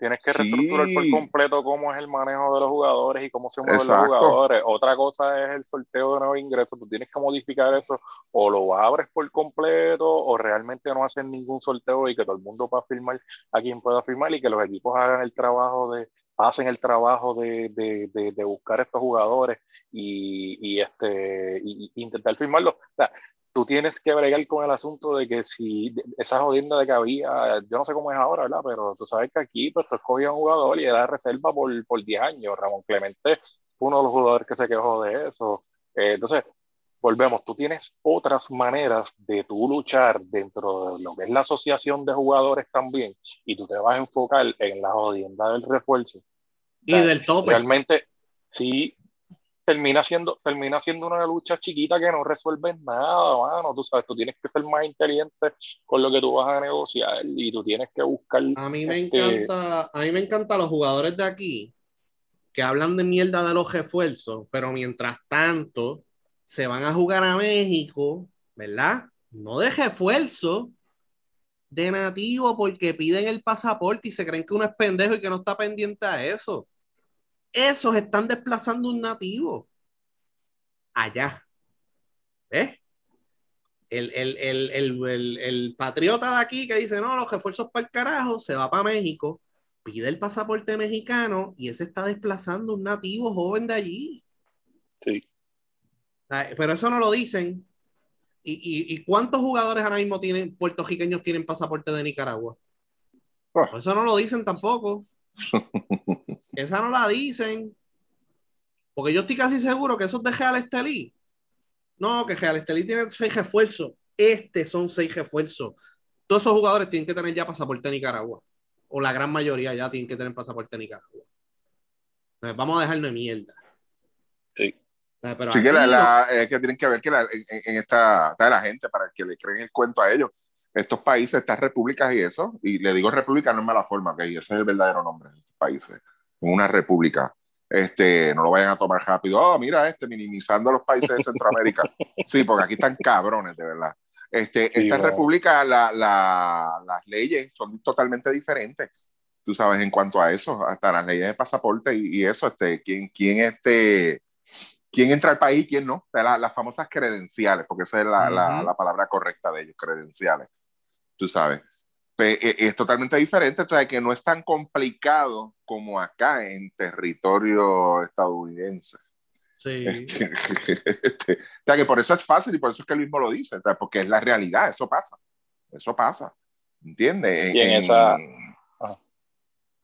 S3: Tienes que
S4: Sí.
S3: reestructurar por completo cómo es el manejo de los jugadores y cómo se mueven
S4: Exacto.
S3: los jugadores. Otra cosa es el sorteo de nuevos ingresos. Tú tienes que modificar eso. O lo abres por completo o realmente no hacen ningún sorteo y que todo el mundo pueda firmar a quien pueda firmar y que los equipos hagan el trabajo de hacen el trabajo de, de, de, de buscar estos jugadores y, y este y, y intentar firmarlos. O sea, tú tienes que bregar con el asunto de que si esa jodienda de que había, yo no sé cómo es ahora, ¿verdad? Pero tú sabes que aquí pues tú escogías un jugador y era reserva por, por 10 años. Ramón Clemente fue uno de los jugadores que se quejó de eso. Eh, entonces, volvemos, tú tienes otras maneras de tú luchar dentro de lo que es la asociación de jugadores también y tú te vas a enfocar en la jodienda del refuerzo.
S1: Y del tope.
S3: Realmente, sí, termina siendo, termina siendo una lucha chiquita que no resuelve nada, mano. Tú sabes, tú tienes que ser más inteligente con lo que tú vas a negociar y tú tienes que buscar.
S1: A mí me
S3: este,
S1: encanta, a mí me encantan los jugadores de aquí que hablan de mierda de los refuerzos, pero mientras tanto se van a jugar a México, ¿verdad? No de refuerzo, de nativo, porque piden el pasaporte y se creen que uno es pendejo y que no está pendiente a eso. Esos están desplazando un nativo allá. ¿Ves? El, el, el, el, patriota de aquí que dice, no, los refuerzos para el carajo, se va para México, pide el pasaporte mexicano y ese está desplazando un nativo joven de allí.
S3: Sí.
S1: Pero eso no lo dicen. ¿Y, y, y cuántos jugadores ahora mismo tienen, puertorriqueños tienen pasaporte de Nicaragua?
S4: Oh.
S1: Eso no lo dicen tampoco. Esa no la dicen. Porque yo estoy casi seguro que esos de Real Estelí. No, que Real Estelí tiene seis refuerzos. Este son seis refuerzos. Todos esos jugadores tienen que tener ya pasaporte de Nicaragua. O la gran mayoría ya tienen que tener pasaporte de Nicaragua. Entonces, vamos a dejarlo de mierda.
S3: Sí.
S1: Pero
S4: Así que, la, la- es que tienen que ver que la- en, en esta, está la gente, para que le creen el cuento a ellos, estos países, estas repúblicas y eso, y le digo república no es mala forma, que ese es el verdadero nombre de estos países, una república. Este, no lo vayan a tomar rápido. Oh, mira este, minimizando los países de Centroamérica. sí, porque aquí están cabrones, de verdad. Este,
S3: Sí,
S4: esta
S3: bueno.
S4: república, la, la- las leyes son totalmente diferentes. Tú sabes, en cuanto a eso, hasta las leyes de pasaporte y, y eso, este, quién, quién, este, quién entra al país y quién no. La- las famosas credenciales, porque esa es la, la- palabra correcta de ellos, credenciales. Tú sabes. E- es totalmente diferente, o sea, que no es tan complicado como acá en territorio estadounidense.
S1: Sí.
S4: Este, este, o sea, que por eso es fácil y por eso es que él mismo lo dice, o sea, porque es la realidad, eso pasa. Eso pasa. ¿Entiendes?
S3: Y en esa-.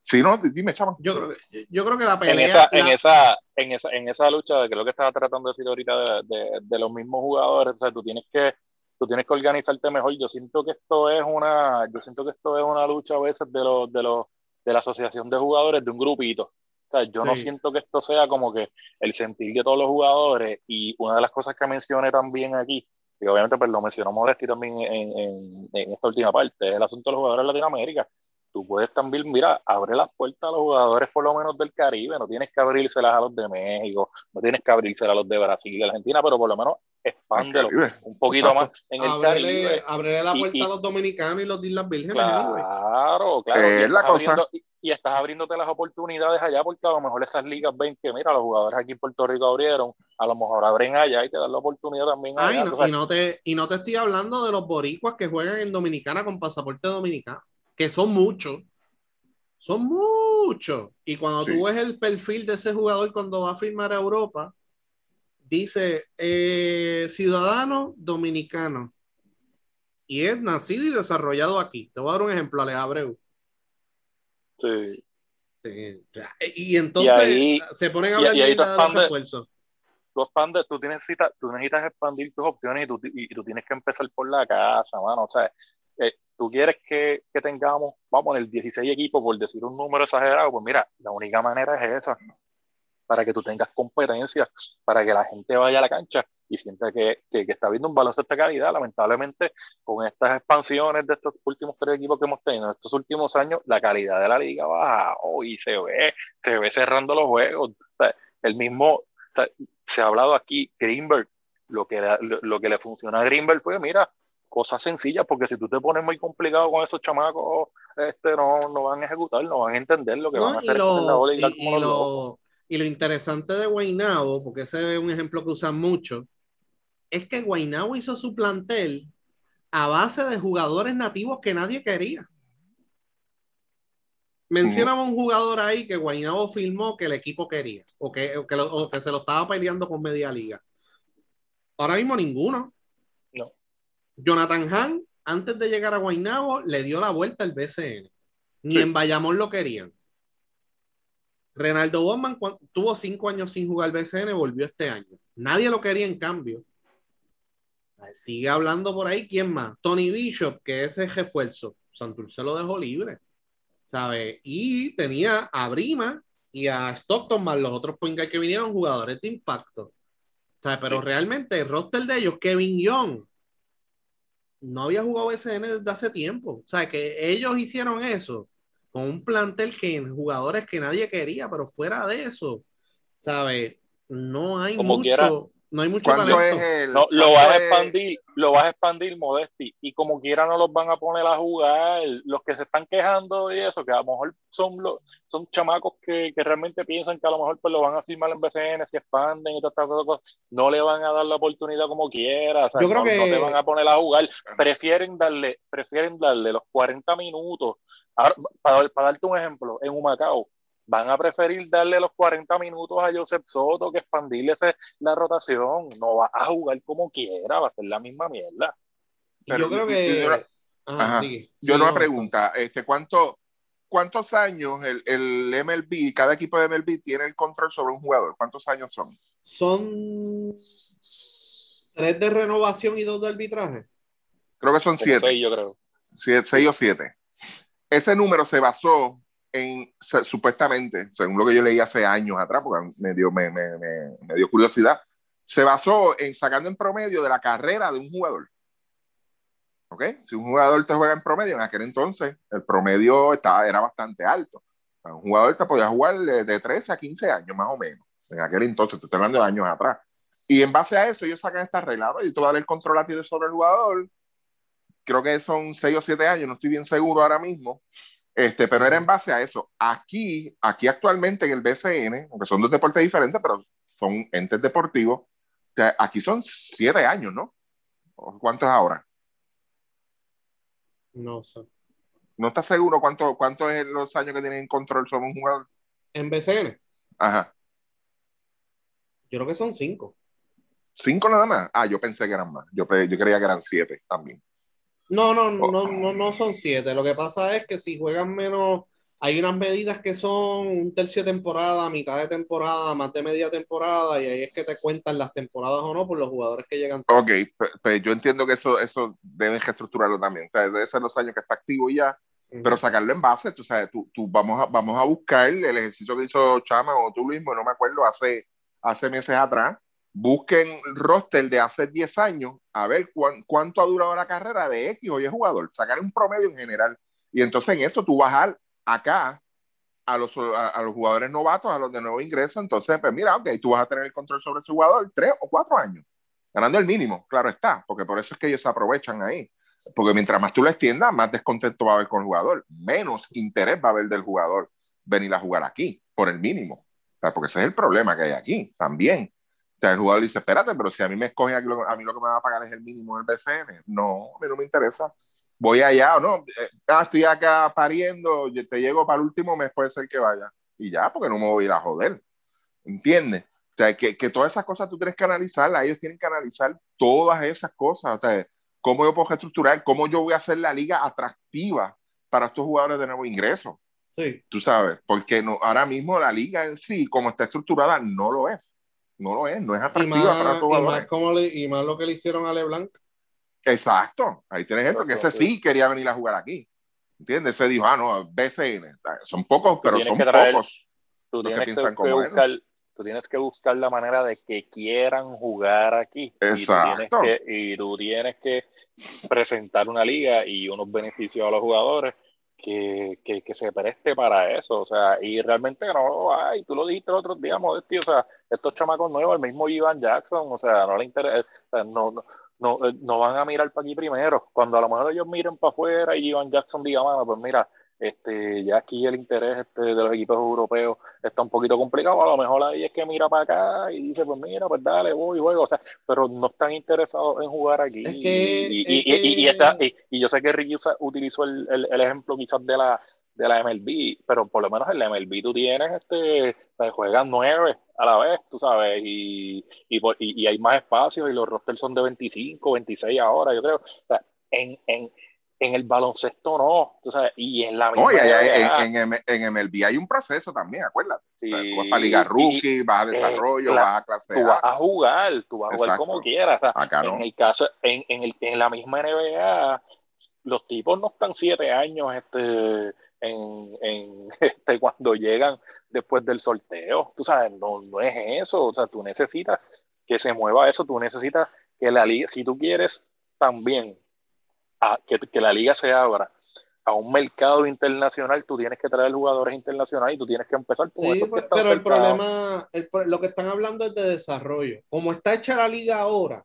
S4: Sí, no, dime, chamo.
S1: Yo creo, que- yo creo que la
S3: en
S1: pelea.
S3: esa, en
S1: la-
S3: esa, en esa, en esa lucha de que lo que estaba tratando de decir ahorita de, de, de los mismos jugadores, o sea, tú tienes que, tú tienes que organizarte mejor. Yo siento que esto es una, yo siento que esto es una lucha a veces de los, de los, de la asociación de jugadores de un grupito. O sea, yo no siento que esto sea como que el sentir de todos los jugadores y una de las cosas que mencioné también aquí, y obviamente pues lo mencionó Modesti también en, en, en esta última parte, es el asunto de los jugadores de Latinoamérica tú puedes también, mira, abre las puertas a los jugadores por lo menos del Caribe, no tienes que abrírselas a los de México, no tienes que abrírselas a los de Brasil y de Argentina, pero por lo menos expándelo un poquito
S4: Exacto.
S3: más en el Caribe.
S1: ábrele la puerta
S3: y-
S1: a los dominicanos y los de Islas Vírgenes.
S3: Claro, claro.
S4: Eh,
S3: y,
S4: es la
S3: estás
S4: cosa.
S3: abriendo, y, y estás abriéndote las oportunidades allá porque a lo mejor esas ligas ven que, mira, los jugadores aquí en Puerto Rico abrieron, a lo mejor abren allá y te dan la oportunidad también
S1: Ah,
S3: allá.
S1: y, no,
S3: sabes.
S1: te, y no te estoy hablando de los boricuas que juegan en Dominicana con pasaporte dominicano, que son muchos. Son muchos. Y cuando
S4: Sí.
S1: tú ves el perfil de ese jugador cuando va a firmar a Europa, dice eh, ciudadano dominicano. Y es nacido y desarrollado aquí. Te voy a dar un ejemplo, Alex Abreu.
S3: Sí.
S1: Sí. Y entonces
S3: ahí-
S1: se ponen a hablar
S3: y ahí tú
S1: de los refuerzos.
S3: tú expandes, tú necesitas, tú necesitas expandir tus opciones y tú, y tú tienes que empezar por la casa, mano. O sea, eh, tú quieres que, que tengamos, vamos poner 16 equipos, por decir un número exagerado, pues mira, la única manera es esa, para que tú tengas competencia, para que la gente vaya a la cancha y sienta que, que, que está viendo un baloncesto de calidad. Lamentablemente, con estas expansiones de estos últimos tres equipos que hemos tenido en estos últimos años, la calidad de la liga baja y se ve, se ve cerrando los juegos. O sea, el mismo, o sea, se ha hablado aquí, Greenberg, lo que, lo, lo que le funciona a Greenberg fue, mira, cosas sencillas, porque si tú te pones muy complicado con esos chamacos, este, no, no van a ejecutar, no van a entender lo que van a
S1: No,
S3: hacer coger la bola y
S1: lo, y lo interesante de Guaynabo, porque ese es un ejemplo que usan mucho, es que Guaynabo hizo su plantel a base de jugadores nativos que nadie quería. Mencionaba un jugador ahí que Guaynabo firmó que el equipo quería, o que, o que, lo- o que se lo estaba peleando con media liga. Ahora mismo ninguno.
S3: No.
S1: Jonathan Hahn, antes de llegar a Guaynabo, le dio la vuelta al BCN. Ni
S4: Sí.
S1: en Bayamón lo querían. Renaldo Bowman cu- tuvo cinco años sin jugar BCN, volvió este año. Nadie lo quería en cambio. Sigue hablando por ahí, ¿quién más? Tony Bishop, que es el refuerzo. Santurce lo dejó libre, ¿sabes? Y tenía a Brima y a Stockton más los otros point que vinieron jugadores de impacto. ¿Sabes? Pero realmente el roster de ellos, Kevin Young, no había jugado BCN desde hace tiempo. O sea, que ellos hicieron eso con un plantel que jugadores que nadie quería, pero fuera de eso, ¿sabes? No hay
S3: Como
S1: mucho,
S3: quiera.
S1: no hay mucho
S4: ¿Cuándo es
S1: talento.
S4: el.?
S3: No, lo vas a
S4: es-
S3: expandir, lo vas a expandir, Modesti, y como quiera no los van a poner a jugar. Los que se están quejando y eso, que a lo mejor son los, son chamacos que, que realmente piensan que a lo mejor pues lo van a firmar en BCN si expanden y todas estas cosas, no le van a dar la oportunidad como quiera, o sea,
S1: Yo creo
S3: no,
S1: que-
S3: no te van a poner a jugar, prefieren darle, prefieren darle los 40 minutos. Ahora, para, para darte un ejemplo, en Humacao, van a preferir darle los 40 minutos a Joseph Soto que expandirle ese- la rotación. No va a jugar como quiera, va a ser la misma mierda.
S4: Pero
S1: yo creo que.
S4: yo-
S1: Ajá,
S4: Ajá.
S1: sigue.
S4: Yo
S1: Sí,
S4: una
S1: no,
S4: pregunta, este, ¿cuánto, ¿cuántos años el, el MLB, cada equipo de MLB tiene el control sobre un jugador? ¿Cuántos años son?
S1: Son tres de renovación y dos de arbitraje.
S4: Creo que son
S3: Como
S4: siete,
S3: seis, yo creo.
S4: siete, seis o siete. Ese número se basó en, se- supuestamente, según lo que yo leí hace años atrás, porque me dio, me, me- me- me dio curiosidad, se basó en sacando en promedio de la carrera de un jugador. ¿Ok? Si un jugador te juega en promedio, en aquel entonces el promedio estaba, era bastante alto. Un jugador te podía jugar de, de 13 a 15 años, más o menos. En aquel entonces, te estoy hablando de años atrás. Y en base a eso, ellos sacan esta regla. Y tú vas a dar el control a ti sobre el jugador. Creo que son 6 o 7 años, no estoy bien seguro ahora mismo. Este, pero era en base a eso. Aquí, aquí actualmente en el BCN, aunque son dos deportes diferentes, pero son entes deportivos, aquí son 7 años, ¿no? ¿Cuántos ahora?
S1: No sé.
S4: ¿No estás seguro cuánto, cuánto es los años que tienen control sobre un jugador?
S1: En BCN.
S4: Ajá.
S1: Yo creo que son cinco.
S4: ¿Cinco nada más? Ah, yo pensé que eran más. Yo, yo creía que eran siete también.
S1: No, no, no, no, no son siete. Lo que pasa es que si juegan menos, hay unas medidas que son un tercio de temporada, mitad de temporada, más de media temporada, y ahí es que te cuentan las temporadas o no por los jugadores que llegan.
S4: Ok, pues yo entiendo que eso, eso deben reestructurarlo también. O sea, debe ser los años que está activo ya, pero sacarlo en base, tú sabes, tú, tú, vamos, a, vamos a buscar el ejercicio que hizo Chama o tú mismo, no me acuerdo, hace, hace meses atrás. Busquen roster de hace 10 años, a ver cuánto ha durado la carrera de X o Y jugador, sacar un promedio en general. Y entonces en eso tú bajar acá a los, a, los jugadores novatos, a los de nuevo ingreso, entonces, pues mira, ok, tú vas a tener el control sobre ese jugador tres o cuatro años, ganando el mínimo, claro está, porque por eso es que ellos se aprovechan ahí. Porque mientras más tú lo extiendas, más descontento va a haber con el jugador, menos interés va a haber del jugador venir a jugar aquí, por el mínimo. porque ese es el problema que hay aquí también. Sea, el jugador dice, espérate, pero si a mí me escogen aquí, a mí lo que me va a pagar es el mínimo del BCN. No, a mí no me interesa voy allá o no, eh, ah, estoy acá pariendo, te llego para el último mes, puede ser que vaya. Y ya, porque no me voy a ir a joder. ¿Entiendes? O sea, que, que todas esas cosas tú tienes que analizarlas, ellos tienen que analizar todas esas cosas. O sea, cómo yo puedo estructurar, cómo yo voy a hacer la liga atractiva para estos jugadores de nuevo ingreso.
S1: Sí.
S4: Tú sabes, porque no, ahora mismo la liga en sí, como está estructurada, no lo es. No lo es, no es atractiva para todos
S1: y más, como y más lo que le hicieron a LeBlanc.
S4: Exacto, ahí tienes ejemplo que ese sí quería venir a jugar aquí. ¿Entiendes? Se dijo, ah, no, BCN. Son pocos, pero son pocos.
S3: Tú tienes que, buscar, tú tienes que buscar la manera de que quieran jugar aquí.
S4: Exacto.
S3: Y tú tienes que, presentar una liga y unos beneficios a los jugadores que, que, que, se preste para eso, o sea, y realmente no, ay, tú lo dijiste el otro día, Modesti, o sea, estos chamacos nuevos, el mismo Ivan Jackson, o sea, no le interesa, no, no, no, eh, no van a mirar para aquí primero. Cuando a lo mejor ellos miren para afuera y Ivan Jackson diga, mano, pues mira, este, ya aquí el interés este, de los equipos europeos está un poquito complicado, a lo mejor ahí es que mira para acá y dice, pues mira, pues dale, voy, juego, o sea, pero no están interesados en jugar aquí. y, y, y, yo sé que Ricky utilizó el, el, el ejemplo quizás de la, de la MLB, pero por lo menos en la MLB tú tienes, este, juegan nueve a la vez, tú sabes, y, y, y, hay más espacios y los rosters son de 25, 26 ahora, yo creo. O sea, en, en, en el baloncesto no, tú sabes, y en la
S4: misma. en, en, en, MLB hay un proceso también, acuérdate. tú vas para Liga Rookie, vas a eh, desarrollo, vas a clase
S3: Tú vas a jugar, tú vas a jugar como quieras. En el caso, en, en, el, en la misma NBA, los tipos no están siete años, este en, en este, cuando llegan después del sorteo. Tú sabes, no, no es eso. O sea, tú necesitas que se mueva eso, tú necesitas que la liga, si tú quieres también a, que, que, la liga se abra a un mercado internacional, tú tienes que traer jugadores internacionales y tú tienes que empezar
S1: con eso. pero el problema, lo que están hablando es de desarrollo. Como está hecha la liga ahora,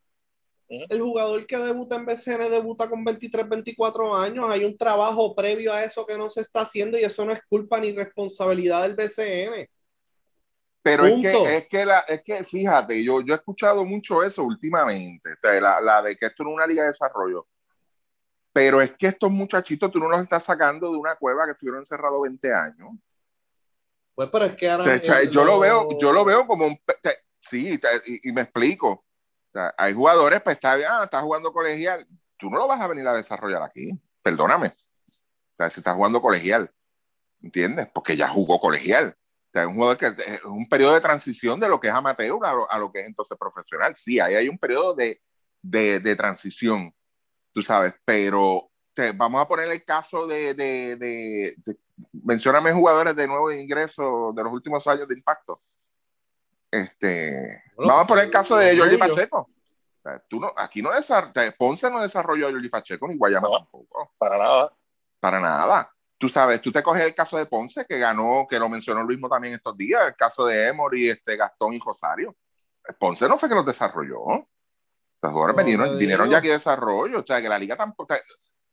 S1: el jugador que debuta en BCN debuta con 23, 24 años. Hay un trabajo previo a eso que no se está haciendo y eso no es culpa ni responsabilidad del BCN.
S4: Pero es que, es que, la, es que, fíjate, yo, yo he escuchado mucho eso últimamente, la, la, de que esto no es una liga de desarrollo. Pero es que estos muchachitos tú no los estás sacando de una cueva que estuvieron encerrados 20 años.
S1: Pues, pero es que ahora.
S4: yo, lo... veo, yo lo veo como un. sí, y me explico hay jugadores, pues está, ah, está jugando colegial. Tú no lo vas a venir a desarrollar aquí. Perdóname. O sea, si estás jugando colegial. ¿Entiendes? Porque ya jugó colegial. O sea, es un jugador que es un periodo de transición de lo que es amateur a lo, que es entonces profesional. Sí, ahí hay un periodo de, de, de transición, tú sabes, pero te, vamos a poner el caso de, de, de, mencióname jugadores de nuevo ingreso de los últimos años de impacto. Este, vamos a poner el caso de Jordi Pacheco. Tú no, aquí no Ponce no desarrolló a Jordi Pacheco ni Guayama tampoco.
S3: Para nada.
S4: Para nada. tú sabes, tú te coges el caso de Ponce, que ganó, que lo mencionó Luismo también estos días, el caso de Emory, este, Gastón y Rosario. Ponce no fue que los desarrolló. Los jugadores
S1: No,
S4: vinieron, vinieron ya aquí de desarrollo. O sea, que la liga tampoco. o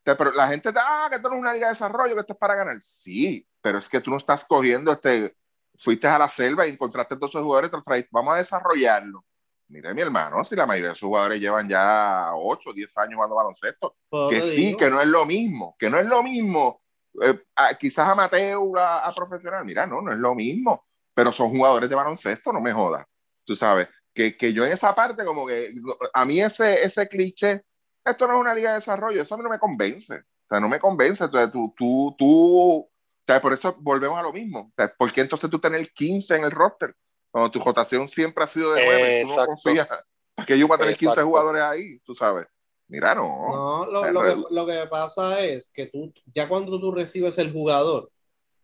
S4: sea, pero la gente está, ah, que esto no es una liga de desarrollo, que esto es para ganar. Sí, pero es que tú no estás cogiendo este. Fuiste a la selva y encontraste todos esos jugadores, te los trajiste, vamos a desarrollarlo. Mire, mi hermano, si la mayoría de sus jugadores llevan ya 8, 10 años jugando baloncesto,
S1: Pues
S4: que sí,
S1: digo.
S4: que no es lo mismo, que no es lo mismo, eh, a- quizás amateur a, a profesional, mira, no, no es lo mismo, pero son jugadores de baloncesto, no me jodas, tú sabes, que, que yo en esa parte como que, a mí ese, ese cliché, esto no es una liga de desarrollo, eso a mí no me convence, o sea, no me convence, entonces tú, tú, tú, o sea, por eso volvemos a lo mismo, o sea, ¿por qué entonces tú tener 15 en el roster? Cuando tu rotación siempre ha sido de 9, tú no
S3: Exacto.
S4: confías, ¿para qué yo voy a tener 15
S3: Exacto.
S4: jugadores ahí? Tú sabes, mira, no.
S1: No, lo, lo que, lo que pasa es que tú, ya cuando tú recibes el jugador,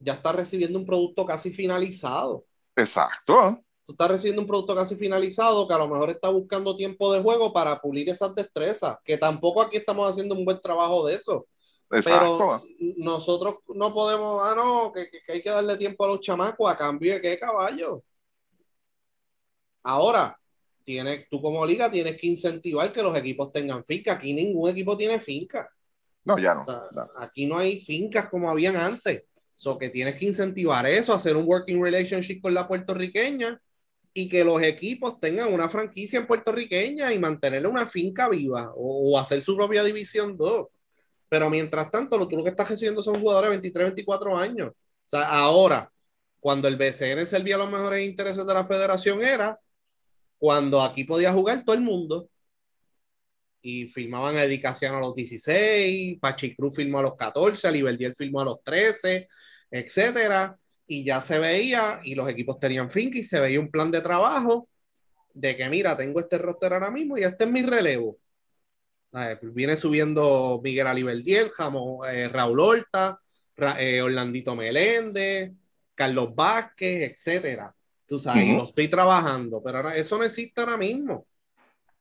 S1: ya estás recibiendo un producto casi finalizado.
S4: Exacto.
S1: Tú estás recibiendo un producto casi finalizado que a lo mejor está buscando tiempo de juego para pulir esas destrezas, que tampoco aquí estamos haciendo un buen trabajo de eso.
S4: Exacto.
S1: Pero nosotros no podemos, ah, no, que, hay que darle tiempo a los chamacos a cambio de qué caballo. Ahora, tienes, tú como liga tienes que incentivar que los equipos tengan finca. Aquí ningún equipo tiene finca.
S4: No, ya no.
S1: O sea,
S4: no.
S1: aquí no hay fincas como habían antes. So que tienes que incentivar eso, hacer un working relationship con la puertorriqueña y que los equipos tengan una franquicia en puertorriqueña y mantenerle una finca viva o, o hacer su propia división 2. Pero mientras tanto, lo, tú lo que estás recibiendo son jugadores de 23, 24 años. O sea, ahora, cuando el BCN servía los mejores intereses de la federación era cuando aquí podía jugar todo el mundo y firmaban a Edicación a los 16, Pachi Cruz firmó a los 14, Liberdiel firmó a los 13, etcétera, y ya se veía, y los equipos tenían finca y se veía un plan de trabajo de que, mira, tengo este roster ahora mismo y este es mi relevo. Eh, Viene subiendo Miguel Aliberdiel, eh, Raúl Horta, Ra- eh, Orlandito Meléndez, Carlos Vázquez, etcétera. Tú sabes, y
S4: Ujú.
S1: lo estoy trabajando, pero ahora eso no existe ahora mismo.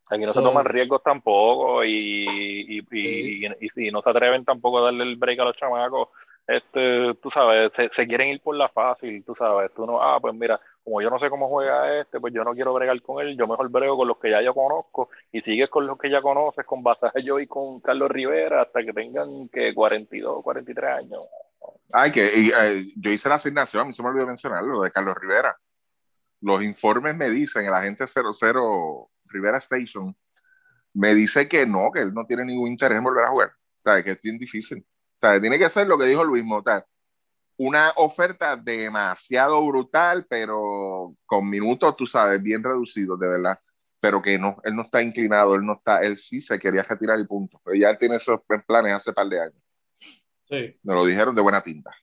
S3: Aquí no
S1: So-
S3: se toman riesgos tampoco y, y, y, y- y no se atreven tampoco a darle el break a los chamacos. Este, tú sabes, se, quieren ir por la fácil, tú sabes. Tú no, ah, pues mira, como yo no sé cómo juega este, pues yo no quiero bregar con él, yo mejor brego con los que ya yo conozco y sigues con los que ya conoces, con Basayo y con Carlos Rivera hasta que tengan que 42, 43 años.
S4: Ay, que y, eh, yo hice la asignación, a mí se me olvidó mencionarlo, lo de Carlos Rivera. Los informes me dicen, el agente 00 Rivera Station, me dice que no, que él no tiene ningún interés en volver a jugar. O sea, que es bien difícil. Sea, tiene que ser lo que dijo Luis Mota. Una oferta demasiado brutal, pero con minutos, tú sabes, bien reducidos, de verdad. Pero que no, él no está inclinado, él no está, él sí se quería retirar y punto. Pero ya él tiene esos planes hace par de años.
S1: Sí.
S4: Me lo dijeron de buena tinta.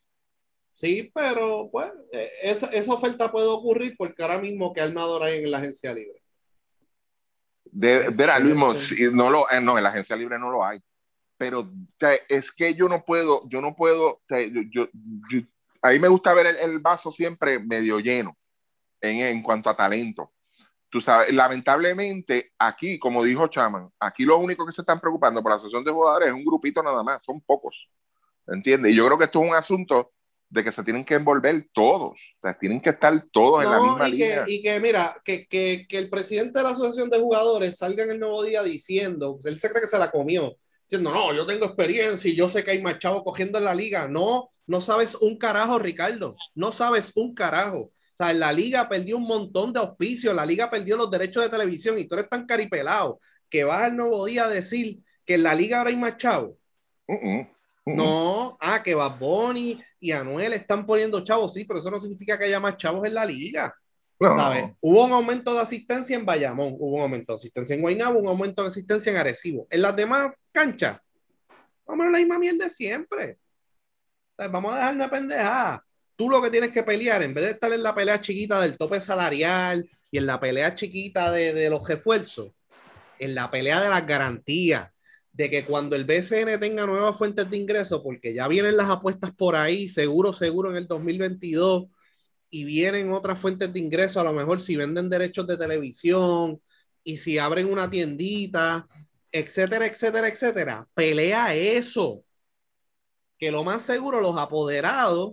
S1: Sí, pero pues eh, esa, esa oferta puede ocurrir porque ahora mismo que armador hay en la agencia libre.
S4: De, verá, Luis,
S1: sí,
S4: no, lo, eh, no, en la agencia libre no lo hay. Pero o sea, es que yo no puedo, yo no puedo, o sea, yo, yo- yo- a mí me gusta ver el, el vaso siempre medio lleno en, en cuanto a talento. Tú sabes, lamentablemente aquí, como dijo Chaman, aquí lo único que se están preocupando por la asociación de jugadores es un grupito nada más, son pocos. ¿Entiendes? Y yo creo que esto es un asunto de que se tienen que envolver todos, o sea, tienen que estar todos en la
S1: No,
S4: misma
S1: y,
S4: línea.
S1: que, y que mira, que, que, que el presidente de la asociación de jugadores salga en el nuevo día diciendo, él se cree que se la comió, diciendo, no, yo tengo experiencia y yo sé que hay más chavos cogiendo en la liga. No, no sabes un carajo, Ricardo, no sabes un carajo. O sea, la liga perdió un montón de auspicios, la liga perdió los derechos de televisión y tú eres tan caripelado que vas al nuevo día a decir que en la liga ahora hay más chavos. No, ah, que Bad Bunny y Anuel están poniendo chavos, sí, pero eso no significa que haya más chavos en la liga.
S4: No.
S1: Hubo un aumento de asistencia en Bayamón, hubo un aumento de asistencia en Guaynabo, un aumento de asistencia en Arecibo. En las demás canchas, vamos a la misma mierda de siempre. Vamos a dejar una pendejada. Tú lo que tienes que pelear, en vez de estar en la pelea chiquita del tope salarial y en la pelea chiquita de, de los refuerzos, en la pelea de las garantías, de que cuando el BCN tenga nuevas fuentes de ingresos, porque ya vienen las apuestas por ahí, seguro, seguro en el 2022, y vienen otras fuentes de ingresos, a lo mejor si venden derechos de televisión y si abren una tiendita, etcétera, etcétera, etcétera. Pelea eso. que lo más seguro los apoderados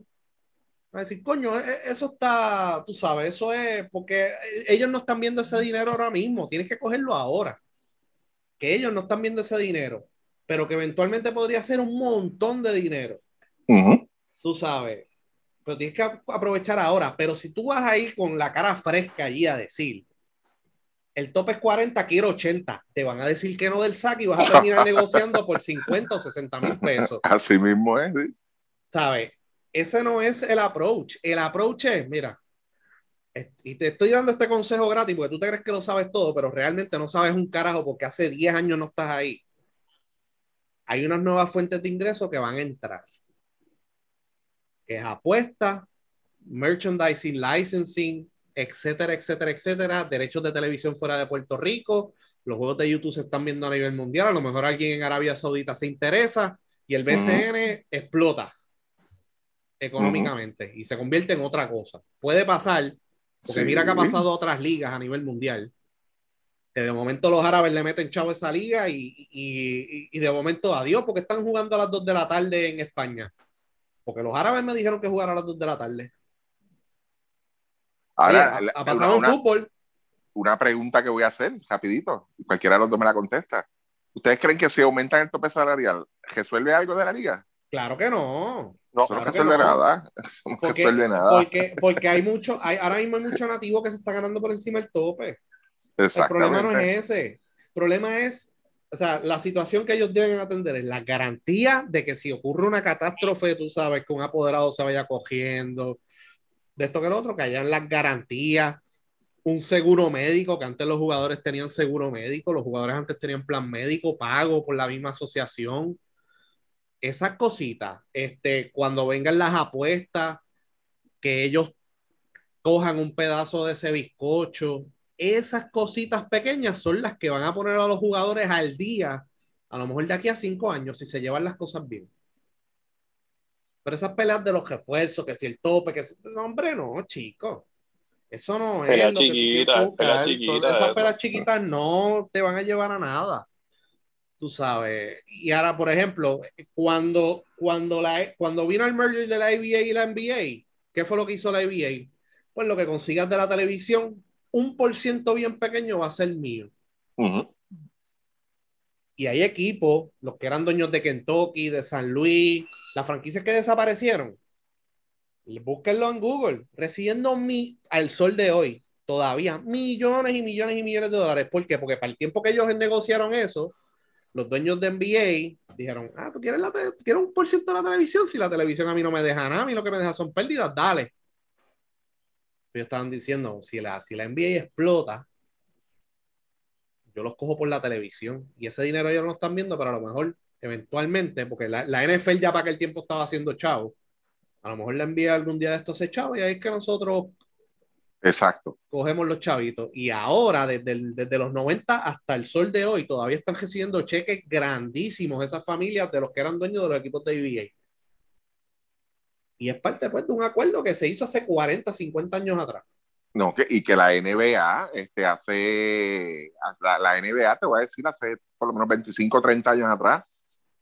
S1: van a decir, coño, e- e- eso está, tú sabes, eso es porque ellos no están viendo ese dinero ahora mismo, tienes que cogerlo ahora. Que ellos no están viendo ese dinero, pero que eventualmente podría ser un montón de dinero, tú sabes. Pero tienes que ap- aprovechar ahora. Pero si tú vas ahí con la cara fresca allí a decir, el tope es 40, quiero 80, te van a decir que no del saque y vas a terminar negociando por 50 o 60 mil pesos.
S4: Así mismo es. sí.
S1: ¿sabes? Ese no es el approach. El approach es, mira, y te estoy dando este consejo gratis porque tú te crees que lo sabes todo, pero realmente no sabes un carajo porque hace 10 años no estás ahí. Hay unas nuevas fuentes de ingreso que van a entrar. Que es apuesta, merchandising, licensing, etcétera, etcétera, etcétera, derechos de televisión fuera de Puerto Rico, los juegos de YouTube se están viendo a nivel mundial, a lo mejor alguien en Arabia Saudita se interesa y el BCN explota económicamente y se convierte en otra cosa. Puede pasar, porque
S4: Sí.
S1: mira que ha pasado a otras ligas a nivel mundial, que de momento los árabes le meten chavo a esa liga y, y- y de momento adiós, porque están jugando a las 2 de la tarde en España. Porque los árabes me dijeron que jugaran a las 2 de la tarde.
S4: Ahora,
S1: ha, ha pasado
S4: una,
S1: fútbol.
S4: una pregunta que voy a hacer, rapidito, cualquiera de los dos me la contesta. ¿Ustedes creen que si aumentan el tope salarial, resuelve algo de la liga?
S1: Claro que no.
S3: No,
S4: no
S1: claro que
S4: resuelve
S1: no.
S4: nada. No
S1: Porque,
S4: resuelve nada.
S1: porque, porque hay mucho, hay, ahora mismo hay mucho nativo que se está ganando por encima del tope. El problema no es ese. El problema es, o sea, la situación que ellos deben atender es la garantía de que si ocurre una catástrofe, tú sabes, que un apoderado se vaya cogiendo, de esto que lo otro, que hayan las garantías, un seguro médico, que antes los jugadores tenían seguro médico, los jugadores antes tenían plan médico pago por la misma asociación. Esas cositas, este, cuando vengan las apuestas, que ellos cojan un pedazo de ese bizcocho, esas cositas pequeñas son las que van a poner a los jugadores al día, a lo mejor de aquí a cinco años, si se llevan las cosas bien. Pero esas peleas de los refuerzos, que si el tope, que si... no, hombre, no, chico. Eso no es lo tienes que Esas
S3: eso.
S1: peleas chiquitas no te van a llevar a nada. Tú sabes. Y ahora, por ejemplo, cuando, cuando, la, cuando vino el merger de la ABA y la NBA, ¿qué fue lo que hizo la ABA? Pues lo que consigas de la televisión, un por ciento bien pequeño va a ser mío. Y hay equipos, los que eran dueños de Kentucky, de San Luis, las franquicias que desaparecieron. Búsquenlo en Google, recibiendo mi, al sol de hoy todavía millones y millones y millones de dólares. ¿Por qué? Porque para el tiempo que ellos negociaron eso, los dueños de NBA dijeron, ah, ¿tú quieres, la quieres un por ciento de la televisión? Si la televisión a mí no me deja nada, a mí lo que me deja son pérdidas, dale. Ellos estaban diciendo, si la, si la NBA explota, yo los cojo por la televisión y ese dinero ellos no lo están viendo, pero a lo mejor eventualmente, porque la, la NFL ya para aquel tiempo estaba haciendo chavo, a lo mejor la NBA algún día de estos se chavo y ahí es que nosotros
S4: Exacto.
S1: cogemos los chavitos. Y ahora, desde, el- desde los 90 hasta el sol de hoy, todavía están recibiendo cheques grandísimos esas familias de los que eran dueños de los equipos de NBA. Y es parte pues, de un acuerdo que se hizo hace 40, 50 años atrás.
S4: No, que, y que la NBA este, hace, la, la NBA, te voy a decir, hace por lo menos 25 o 30 años atrás,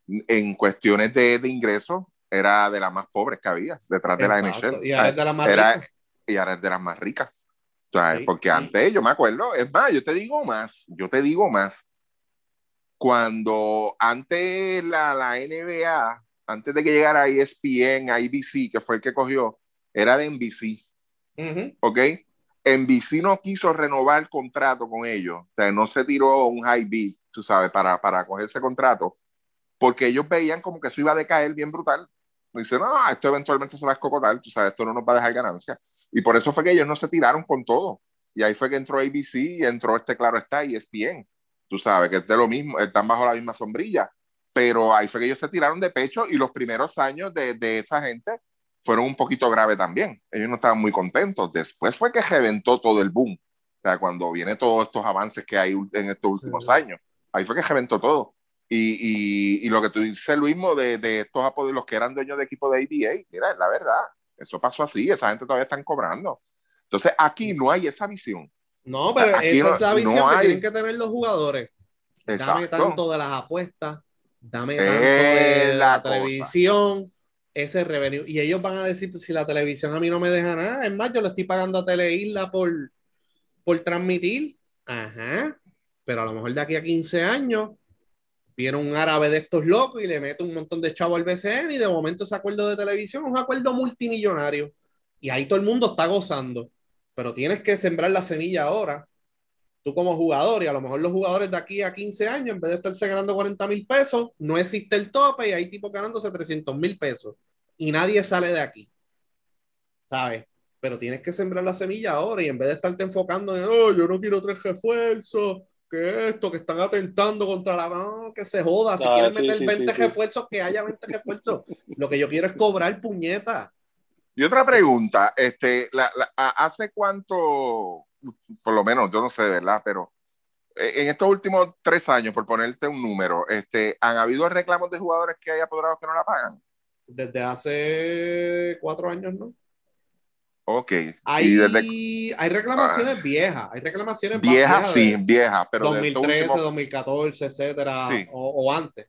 S4: en cuestiones de, de ingresos, era de las más pobres que había detrás de la
S1: Exacto.
S4: NHL.
S1: Y ahora es de las más
S4: Era-
S1: ricas.
S4: y ahora es de las más ricas. O sea,
S1: Sí,
S4: porque
S1: sí.
S4: antes, yo me acuerdo, es más, yo te digo más, yo te digo más. Cuando antes la, la NBA, antes de que llegara E ESPN, a IBC, que fue el que cogió, era de NBC,
S1: Ujú.
S4: ¿ok? NBC no quiso renovar el contrato con ellos, o sea, no se tiró un high bid, tú sabes, para, para coger ese contrato, porque ellos veían como que eso iba a decaer bien brutal. Dicen, no, esto eventualmente se va a escocotar, tú sabes, esto no nos va a dejar ganancia. Y por eso fue que ellos no se tiraron con todo. Y ahí fue que entró ABC y entró este, claro está, y ESPN. Tú sabes, que es de lo mismo, están bajo la misma sombrilla. Pero ahí fue que ellos se tiraron de pecho y los primeros años de, de esa gente fueron un poquito graves también. Ellos no estaban muy contentos. Después fue que reventó todo el boom. O sea, cuando viene todos estos avances que hay en estos últimos
S1: Sí.
S4: años. Ahí fue que reventó todo. Y, y, y lo que tú dices, Luis, de, de estos apodos, los que eran dueños de equipo de ABA, mira, es la verdad. Eso pasó así, esa gente todavía están cobrando. Entonces, aquí no hay esa visión.
S1: No, pero
S4: Aquí
S1: esa
S4: no-
S1: es la
S4: no
S1: visión que
S4: hay.
S1: tienen que tener los jugadores. Dame
S4: Exacto.
S1: tanto de las apuestas, dame tanto de
S4: la
S1: televisión, ese revenue. Y ellos van a decir, si la televisión a mí no me deja nada, es más, yo le estoy pagando a Teleisla por, por transmitir. Ajá. Pero a lo mejor de aquí a 15 años viene un árabe de estos locos y le mete un montón de chavo al BCN y de momento ese acuerdo de televisión es un acuerdo multimillonario. Y ahí todo el mundo está gozando. Pero tienes que sembrar la semilla ahora. Tú como jugador, y a lo mejor los jugadores de aquí a 15 años, en vez de estarse ganando 40 mil pesos, no existe el tope y hay tipos ganándose 300 mil pesos. Y nadie sale de aquí. ¿Sabes? Pero tienes que sembrar la semilla ahora y en vez de estarte enfocando en, oh, yo no quiero tres refuerzos, que esto, que están atentando contra la no, que se joda. Si
S3: Ah,
S1: quieren
S3: sí,
S1: meter
S3: sí,
S1: 20
S3: sí, sí.
S1: refuerzos, que haya 20 refuerzos. Lo que yo quiero es cobrar puñeta.
S4: Y otra pregunta, este, la- la- a- ¿hace cuánto, por lo menos, yo no sé, ¿verdad? Pero eh, en estos últimos tres años, por ponerte un número, este, ¿han habido reclamos de jugadores que hay apoderados que no la pagan?
S1: Desde hace cuatro años, ¿no?
S4: Ok.
S1: Hay,
S4: y desde
S1: hay reclamaciones viejas, hay reclamaciones más
S4: vieja,
S1: viejas
S4: sí,
S1: de
S4: vieja, pero de, estos
S1: 2013,
S4: últimos,
S1: 2014, etcétera,
S4: Sí.
S1: o, o antes.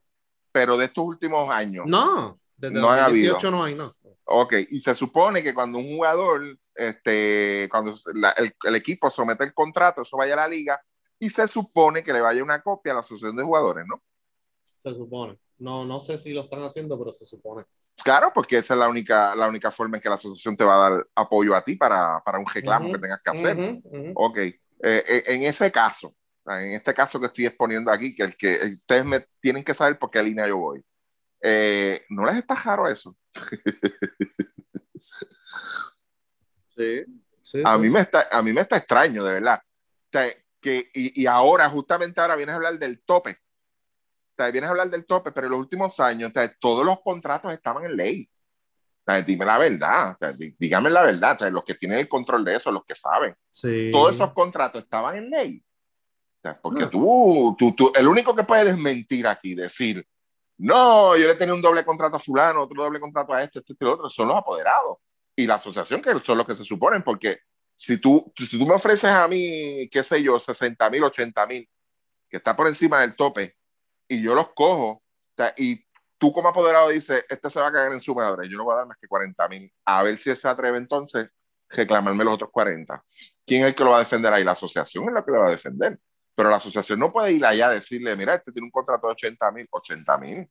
S4: pero de estos últimos años.
S1: No, desde
S4: No han
S1: 2018
S4: habido.
S1: no hay, no.
S4: Ok, y se supone que cuando un jugador, este, cuando la- el, el equipo somete el contrato, eso vaya a la liga, y se supone que le vaya una copia a la asociación de jugadores, ¿no?
S1: Se supone. No, no sé si lo están haciendo, pero se supone.
S4: Claro, porque esa es la única, la única forma en que la asociación te va a dar apoyo a ti para, para un reclamo
S1: Ujú,
S4: que tengas que hacer.
S1: Ujú, ujú.
S4: Ok, Eh, eh, en ese caso, en este caso que estoy exponiendo aquí, que, el que ustedes me tienen que saber por qué línea yo voy. Eh, ¿No les está raro eso?
S1: Sí, sí,
S4: A mí me está, a mí me está extraño, de verdad. O sea, que, y, y ahora, justamente ahora, vienes a hablar del tope. O sea, vienes a hablar del tope, pero en los últimos años, o sea, todos los contratos estaban en ley. O sea, dime la verdad, o sea, dí- dígame la verdad, o sea, los que tienen el control de eso, los que saben.
S1: Sí.
S4: Todos esos contratos estaban en ley. O sea, porque
S1: No.
S4: tú, tú, tú, el único que puede desmentir aquí, decir, no, yo le tenía un doble contrato a fulano, otro doble contrato a este, este y el otro, son los apoderados y la asociación que son los que se suponen, porque si tú, si tú me ofreces a mí, qué sé yo, 60 mil, 80 mil, que está por encima del tope, y yo los cojo, o sea, y tú como apoderado dices, este se va a caer en su madre, yo no voy a dar más que 40 mil, a ver si él se atreve entonces reclamarme los otros 40. ¿Quién es el que lo va a defender ahí? La asociación es la que lo va a defender. Pero la asociación no puede ir allá a decirle, mira, este tiene un contrato de 80 mil, 80 mil.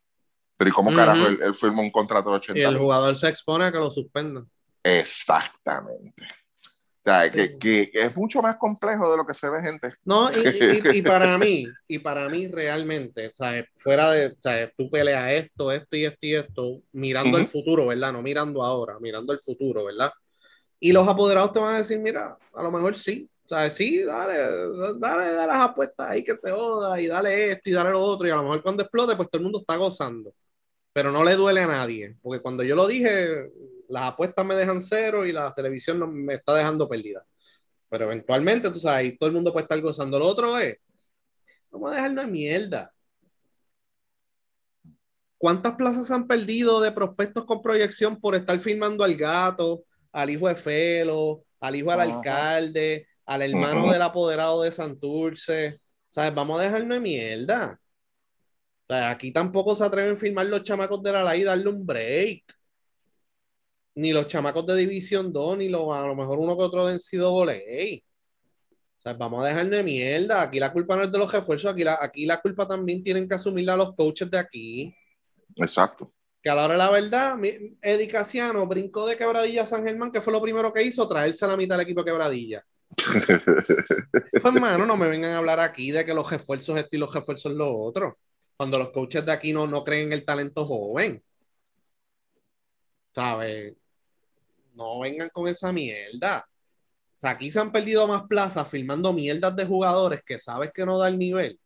S4: Pero ¿y cómo
S1: Ujú.
S4: carajo él, él firma un contrato de
S1: Y
S4: 80
S1: el
S4: mil?
S1: jugador se expone a que lo suspendan.
S4: Exactamente. O sea, que, que- que es mucho más complejo de lo que se ve, gente.
S1: No, y, y- y para mí, y para mí realmente, o sea, fuera de, o sea, tú peleas esto, esto y esto y esto, mirando el
S4: Ujú.
S1: futuro, ¿verdad? No mirando ahora, mirando el futuro, ¿verdad? Y los apoderados te van a decir, mira, a lo mejor sí, o sea, sí, dale, dale, dale las apuestas ahí que se joda y dale esto y dale lo otro, y a lo mejor cuando explote, pues todo el mundo está gozando, pero no le duele a nadie, porque cuando yo lo dije, las apuestas me dejan cero y la televisión no me está dejando perdida. Pero eventualmente, tú sabes, todo el mundo puede estar gozando. Lo otro es, vamos a dejarlo de mierda. ¿Cuántas plazas se han perdido de prospectos con proyección por estar firmando al gato, al hijo de Felo, al hijo del alcalde, al hermano del apoderado de Santurce? ¿Sabes? Vamos a dejarlo de mierda. O sea, aquí tampoco se atreven a firmar los chamacos de la ley y darle un break. Ni los chamacos de División 2, ni los, a lo mejor uno que otro de NCAA. O sea, vamos a dejar de mierda. Aquí la culpa no es de los refuerzos, aquí la, aquí la culpa también tienen que asumirla los coaches de aquí.
S4: Exacto.
S1: Que a la hora de la verdad, Eddie Casiano brincó de Quebradilla a San Germán, que fue lo primero que hizo, traerse a la mitad del equipo de Quebradilla. Pues, hermano, no me vengan a hablar aquí de que los refuerzos esto y los refuerzos lo otro. Cuando los coaches de aquí no, no creen en el talento joven. ¿Sabes? No vengan con esa mierda. O sea, aquí se han perdido más plazas filmando mierdas de jugadores que sabes que no da el nivel.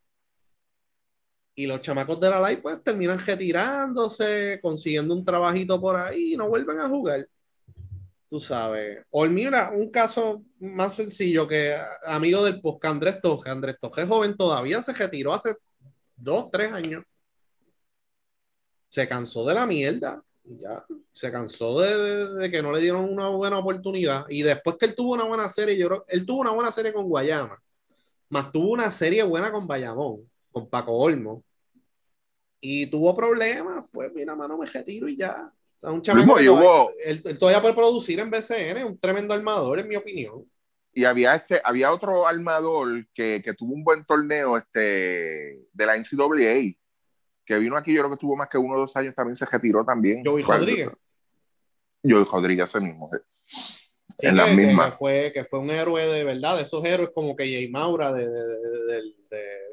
S1: Y los chamacos de la LAI pues terminan retirándose, consiguiendo un trabajito por ahí y no vuelven a jugar. Tú sabes. O mira, un caso más sencillo que amigo del podcast Andrés Toje. Andrés Toje joven todavía se retiró hace dos, tres años. Se cansó de la mierda. Ya, se cansó de, de- de que no le dieron una buena oportunidad. Y después que él tuvo una buena serie, yo creo, él tuvo una buena serie con Guayama, más tuvo una serie buena con Bayamón, con Paco Olmo. Y tuvo problemas, pues mira, mano, me retiro y ya. Sea, un chamaco que todavía,
S4: hubo-
S1: él, él todavía puede producir en BCN, un tremendo armador, en mi opinión.
S4: y había este, había otro armador que, que tuvo un buen torneo este, de la NCAA, que vino aquí, yo creo que tuvo más que uno o dos años, también se retiró también.
S1: Joey. Rodríguez.
S4: Joey Rodríguez, ese mismo.
S1: Sí,
S4: en las mismas.
S1: Que fue, que fue un héroe de verdad, de esos héroes como que Jay Maura de, de, de-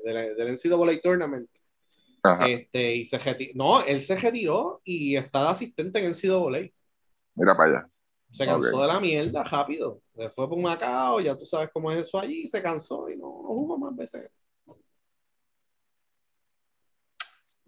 S1: del- del NCAA Tournament.
S4: Ajá.
S1: Este, y se reti- no, él se retiró y está de asistente en NCAA.
S4: Mira para allá.
S1: Se cansó de la mierda rápido. Se fue por Macao, ya tú sabes cómo es eso allí, se cansó y no, no jugó más veces.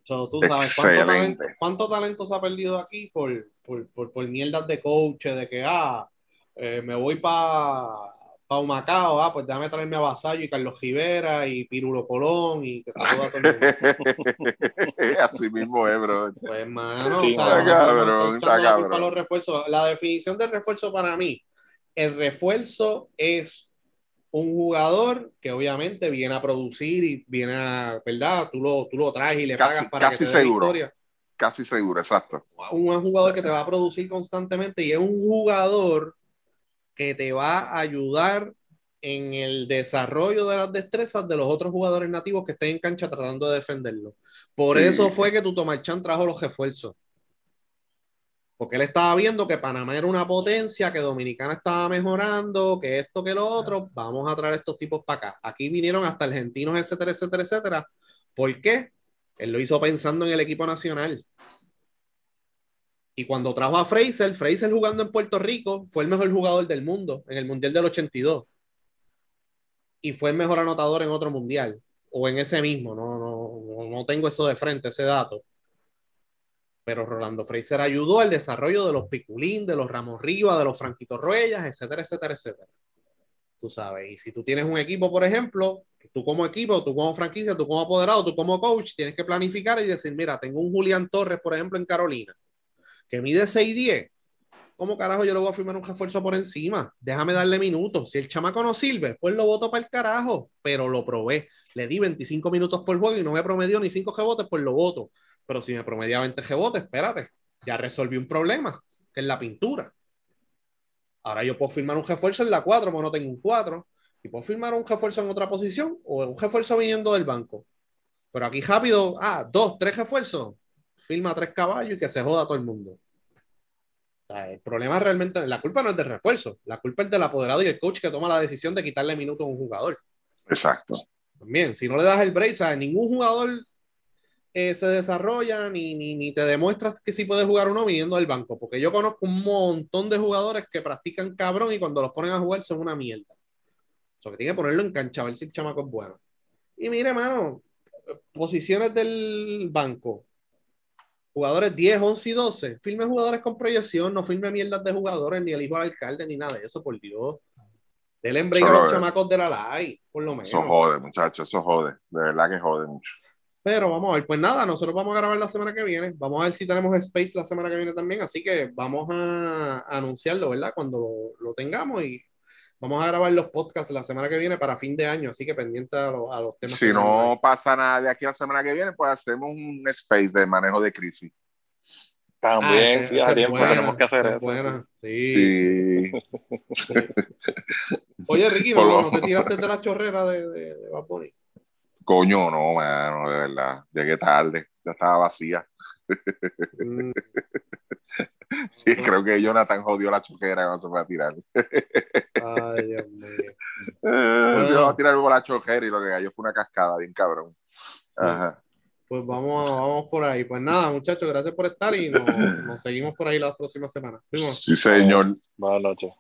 S1: So, tú sabes cuánto talento, cuánto talento se ha perdido aquí por, por, por, por mierdas de coach, de que, ah, eh, me voy para pa Humacao, ah, pues déjame traerme a Vasallo y Carlos Rivera y Pirulo Colón y que se joda todo el mundo.
S4: Así mismo es, bro.
S1: Pues, mano,
S3: Sí,
S1: o sea,
S4: está cabrón, está cabrón.
S1: a los refuerzos. La definición del refuerzo para mí, el refuerzo es un jugador que obviamente viene a producir y viene a, ¿verdad? Tú lo, tú lo traes y le
S4: Casi-
S1: pagas para
S4: casi
S1: que te dé
S4: seguro.
S1: victoria.
S4: Casi seguro, exacto.
S1: Un buen jugador que te va a producir constantemente y es un jugador que te va a ayudar en el desarrollo de las destrezas de los otros jugadores nativos que estén en cancha tratando de defenderlo. Por
S4: Sí.
S1: eso fue que Tutomachan trajo los refuerzos. Porque él estaba viendo que Panamá era una potencia, que Dominicana estaba mejorando, que esto, que lo otro. Vamos a traer estos tipos para acá. Aquí vinieron hasta argentinos, etcétera, etcétera, etcétera. ¿Por qué? Él lo hizo pensando en el equipo nacional. Y cuando trajo a Fraser, Fraser jugando en Puerto Rico, fue el mejor jugador del mundo en el Mundial del 82. Y fue el mejor anotador en otro Mundial. O en ese mismo, no, no, no tengo eso de frente, ese dato. Pero Rolando Fraser ayudó al desarrollo de los Piculín, de los Ramos Rivas, de los Franquito Ruellas, etcétera, etcétera, etcétera. Tú sabes, y si tú tienes un equipo, por ejemplo, tú como equipo, tú como franquicia, tú como apoderado, tú como coach, tienes que planificar y decir, mira, tengo un Julián Torres, por ejemplo, en Carolina, que mide 6'10". ¿Cómo carajo yo le voy a firmar un refuerzo por encima? Déjame darle minutos. Si el chamaco no sirve, pues lo voto para el carajo. Pero lo probé. Le di 25 minutos por juego y no me promedió ni 5 rebotes, pues lo voto. Pero si me promedia 20 rebotes, espérate, ya resolví un problema, que es la pintura. Ahora yo puedo firmar un refuerzo en la 4, porque no tengo un 4. Y puedo firmar un refuerzo en otra posición o un refuerzo viniendo del banco. Pero aquí rápido, ah, dos, tres refuerzos. Firma tres caballos y que se joda todo el mundo. O sea, el problema realmente, la culpa no es del refuerzo, la culpa es del apoderado y el coach que toma la decisión de quitarle minutos a un jugador.
S4: Exacto.
S1: También, si no le das el break, ¿sabes? ningún jugador eh, se desarrolla ni, ni, ni te demuestras que sí puede jugar uno viniendo del banco, porque yo conozco un montón de jugadores que practican cabrón y cuando los ponen a jugar son una mierda. O sea, que tiene que ponerlo en cancha a ver si el chamaco es bueno. Y mire, mano, posiciones del banco. Jugadores 10, 11 y 12. Firme jugadores con proyección, no firme mierdas de jugadores, ni el hijo del alcalde, ni nada de eso, por Dios. Break a los chamacos de la LAI, por lo menos.
S4: Eso jode, muchachos, eso jode. De verdad que jode mucho.
S1: Pero vamos a ver, pues nada, nosotros vamos a grabar la semana que viene. Vamos a ver si tenemos space la semana que viene también. Así que vamos a anunciarlo, ¿verdad? Cuando lo, lo tengamos y vamos a grabar los podcasts la semana que viene para fin de año. Así que pendiente a, lo- a los temas.
S4: Si no pasa nada de aquí a la semana que viene, pues hacemos un space de manejo de crisis.
S1: Ah,
S3: También,
S1: ese-
S3: sí,
S1: esa
S3: a
S1: es
S3: tiempo
S1: buena,
S3: tenemos que hacer eso.
S1: buena. Sí.
S4: Sí.
S1: Oye, Ricky, no, no te tiraste de la chorrera de, de?
S4: Coño, no, mano, de verdad. Llegué tarde, ya estaba vacía.
S1: Mm,
S4: Sí, creo que Jonathan jodió la choquera cuando se fue a tirar.
S1: Ay, Dios mío.
S4: Eh, Yo a tirar por la choquera y lo que cayó fue una cascada, bien cabrón. Ajá.
S1: Pues vamos, vamos por ahí. Pues nada, muchachos, gracias por estar y nos, nos seguimos por ahí las próximas semanas. Fuimos.
S4: Sí, señor.
S3: Buenas noches.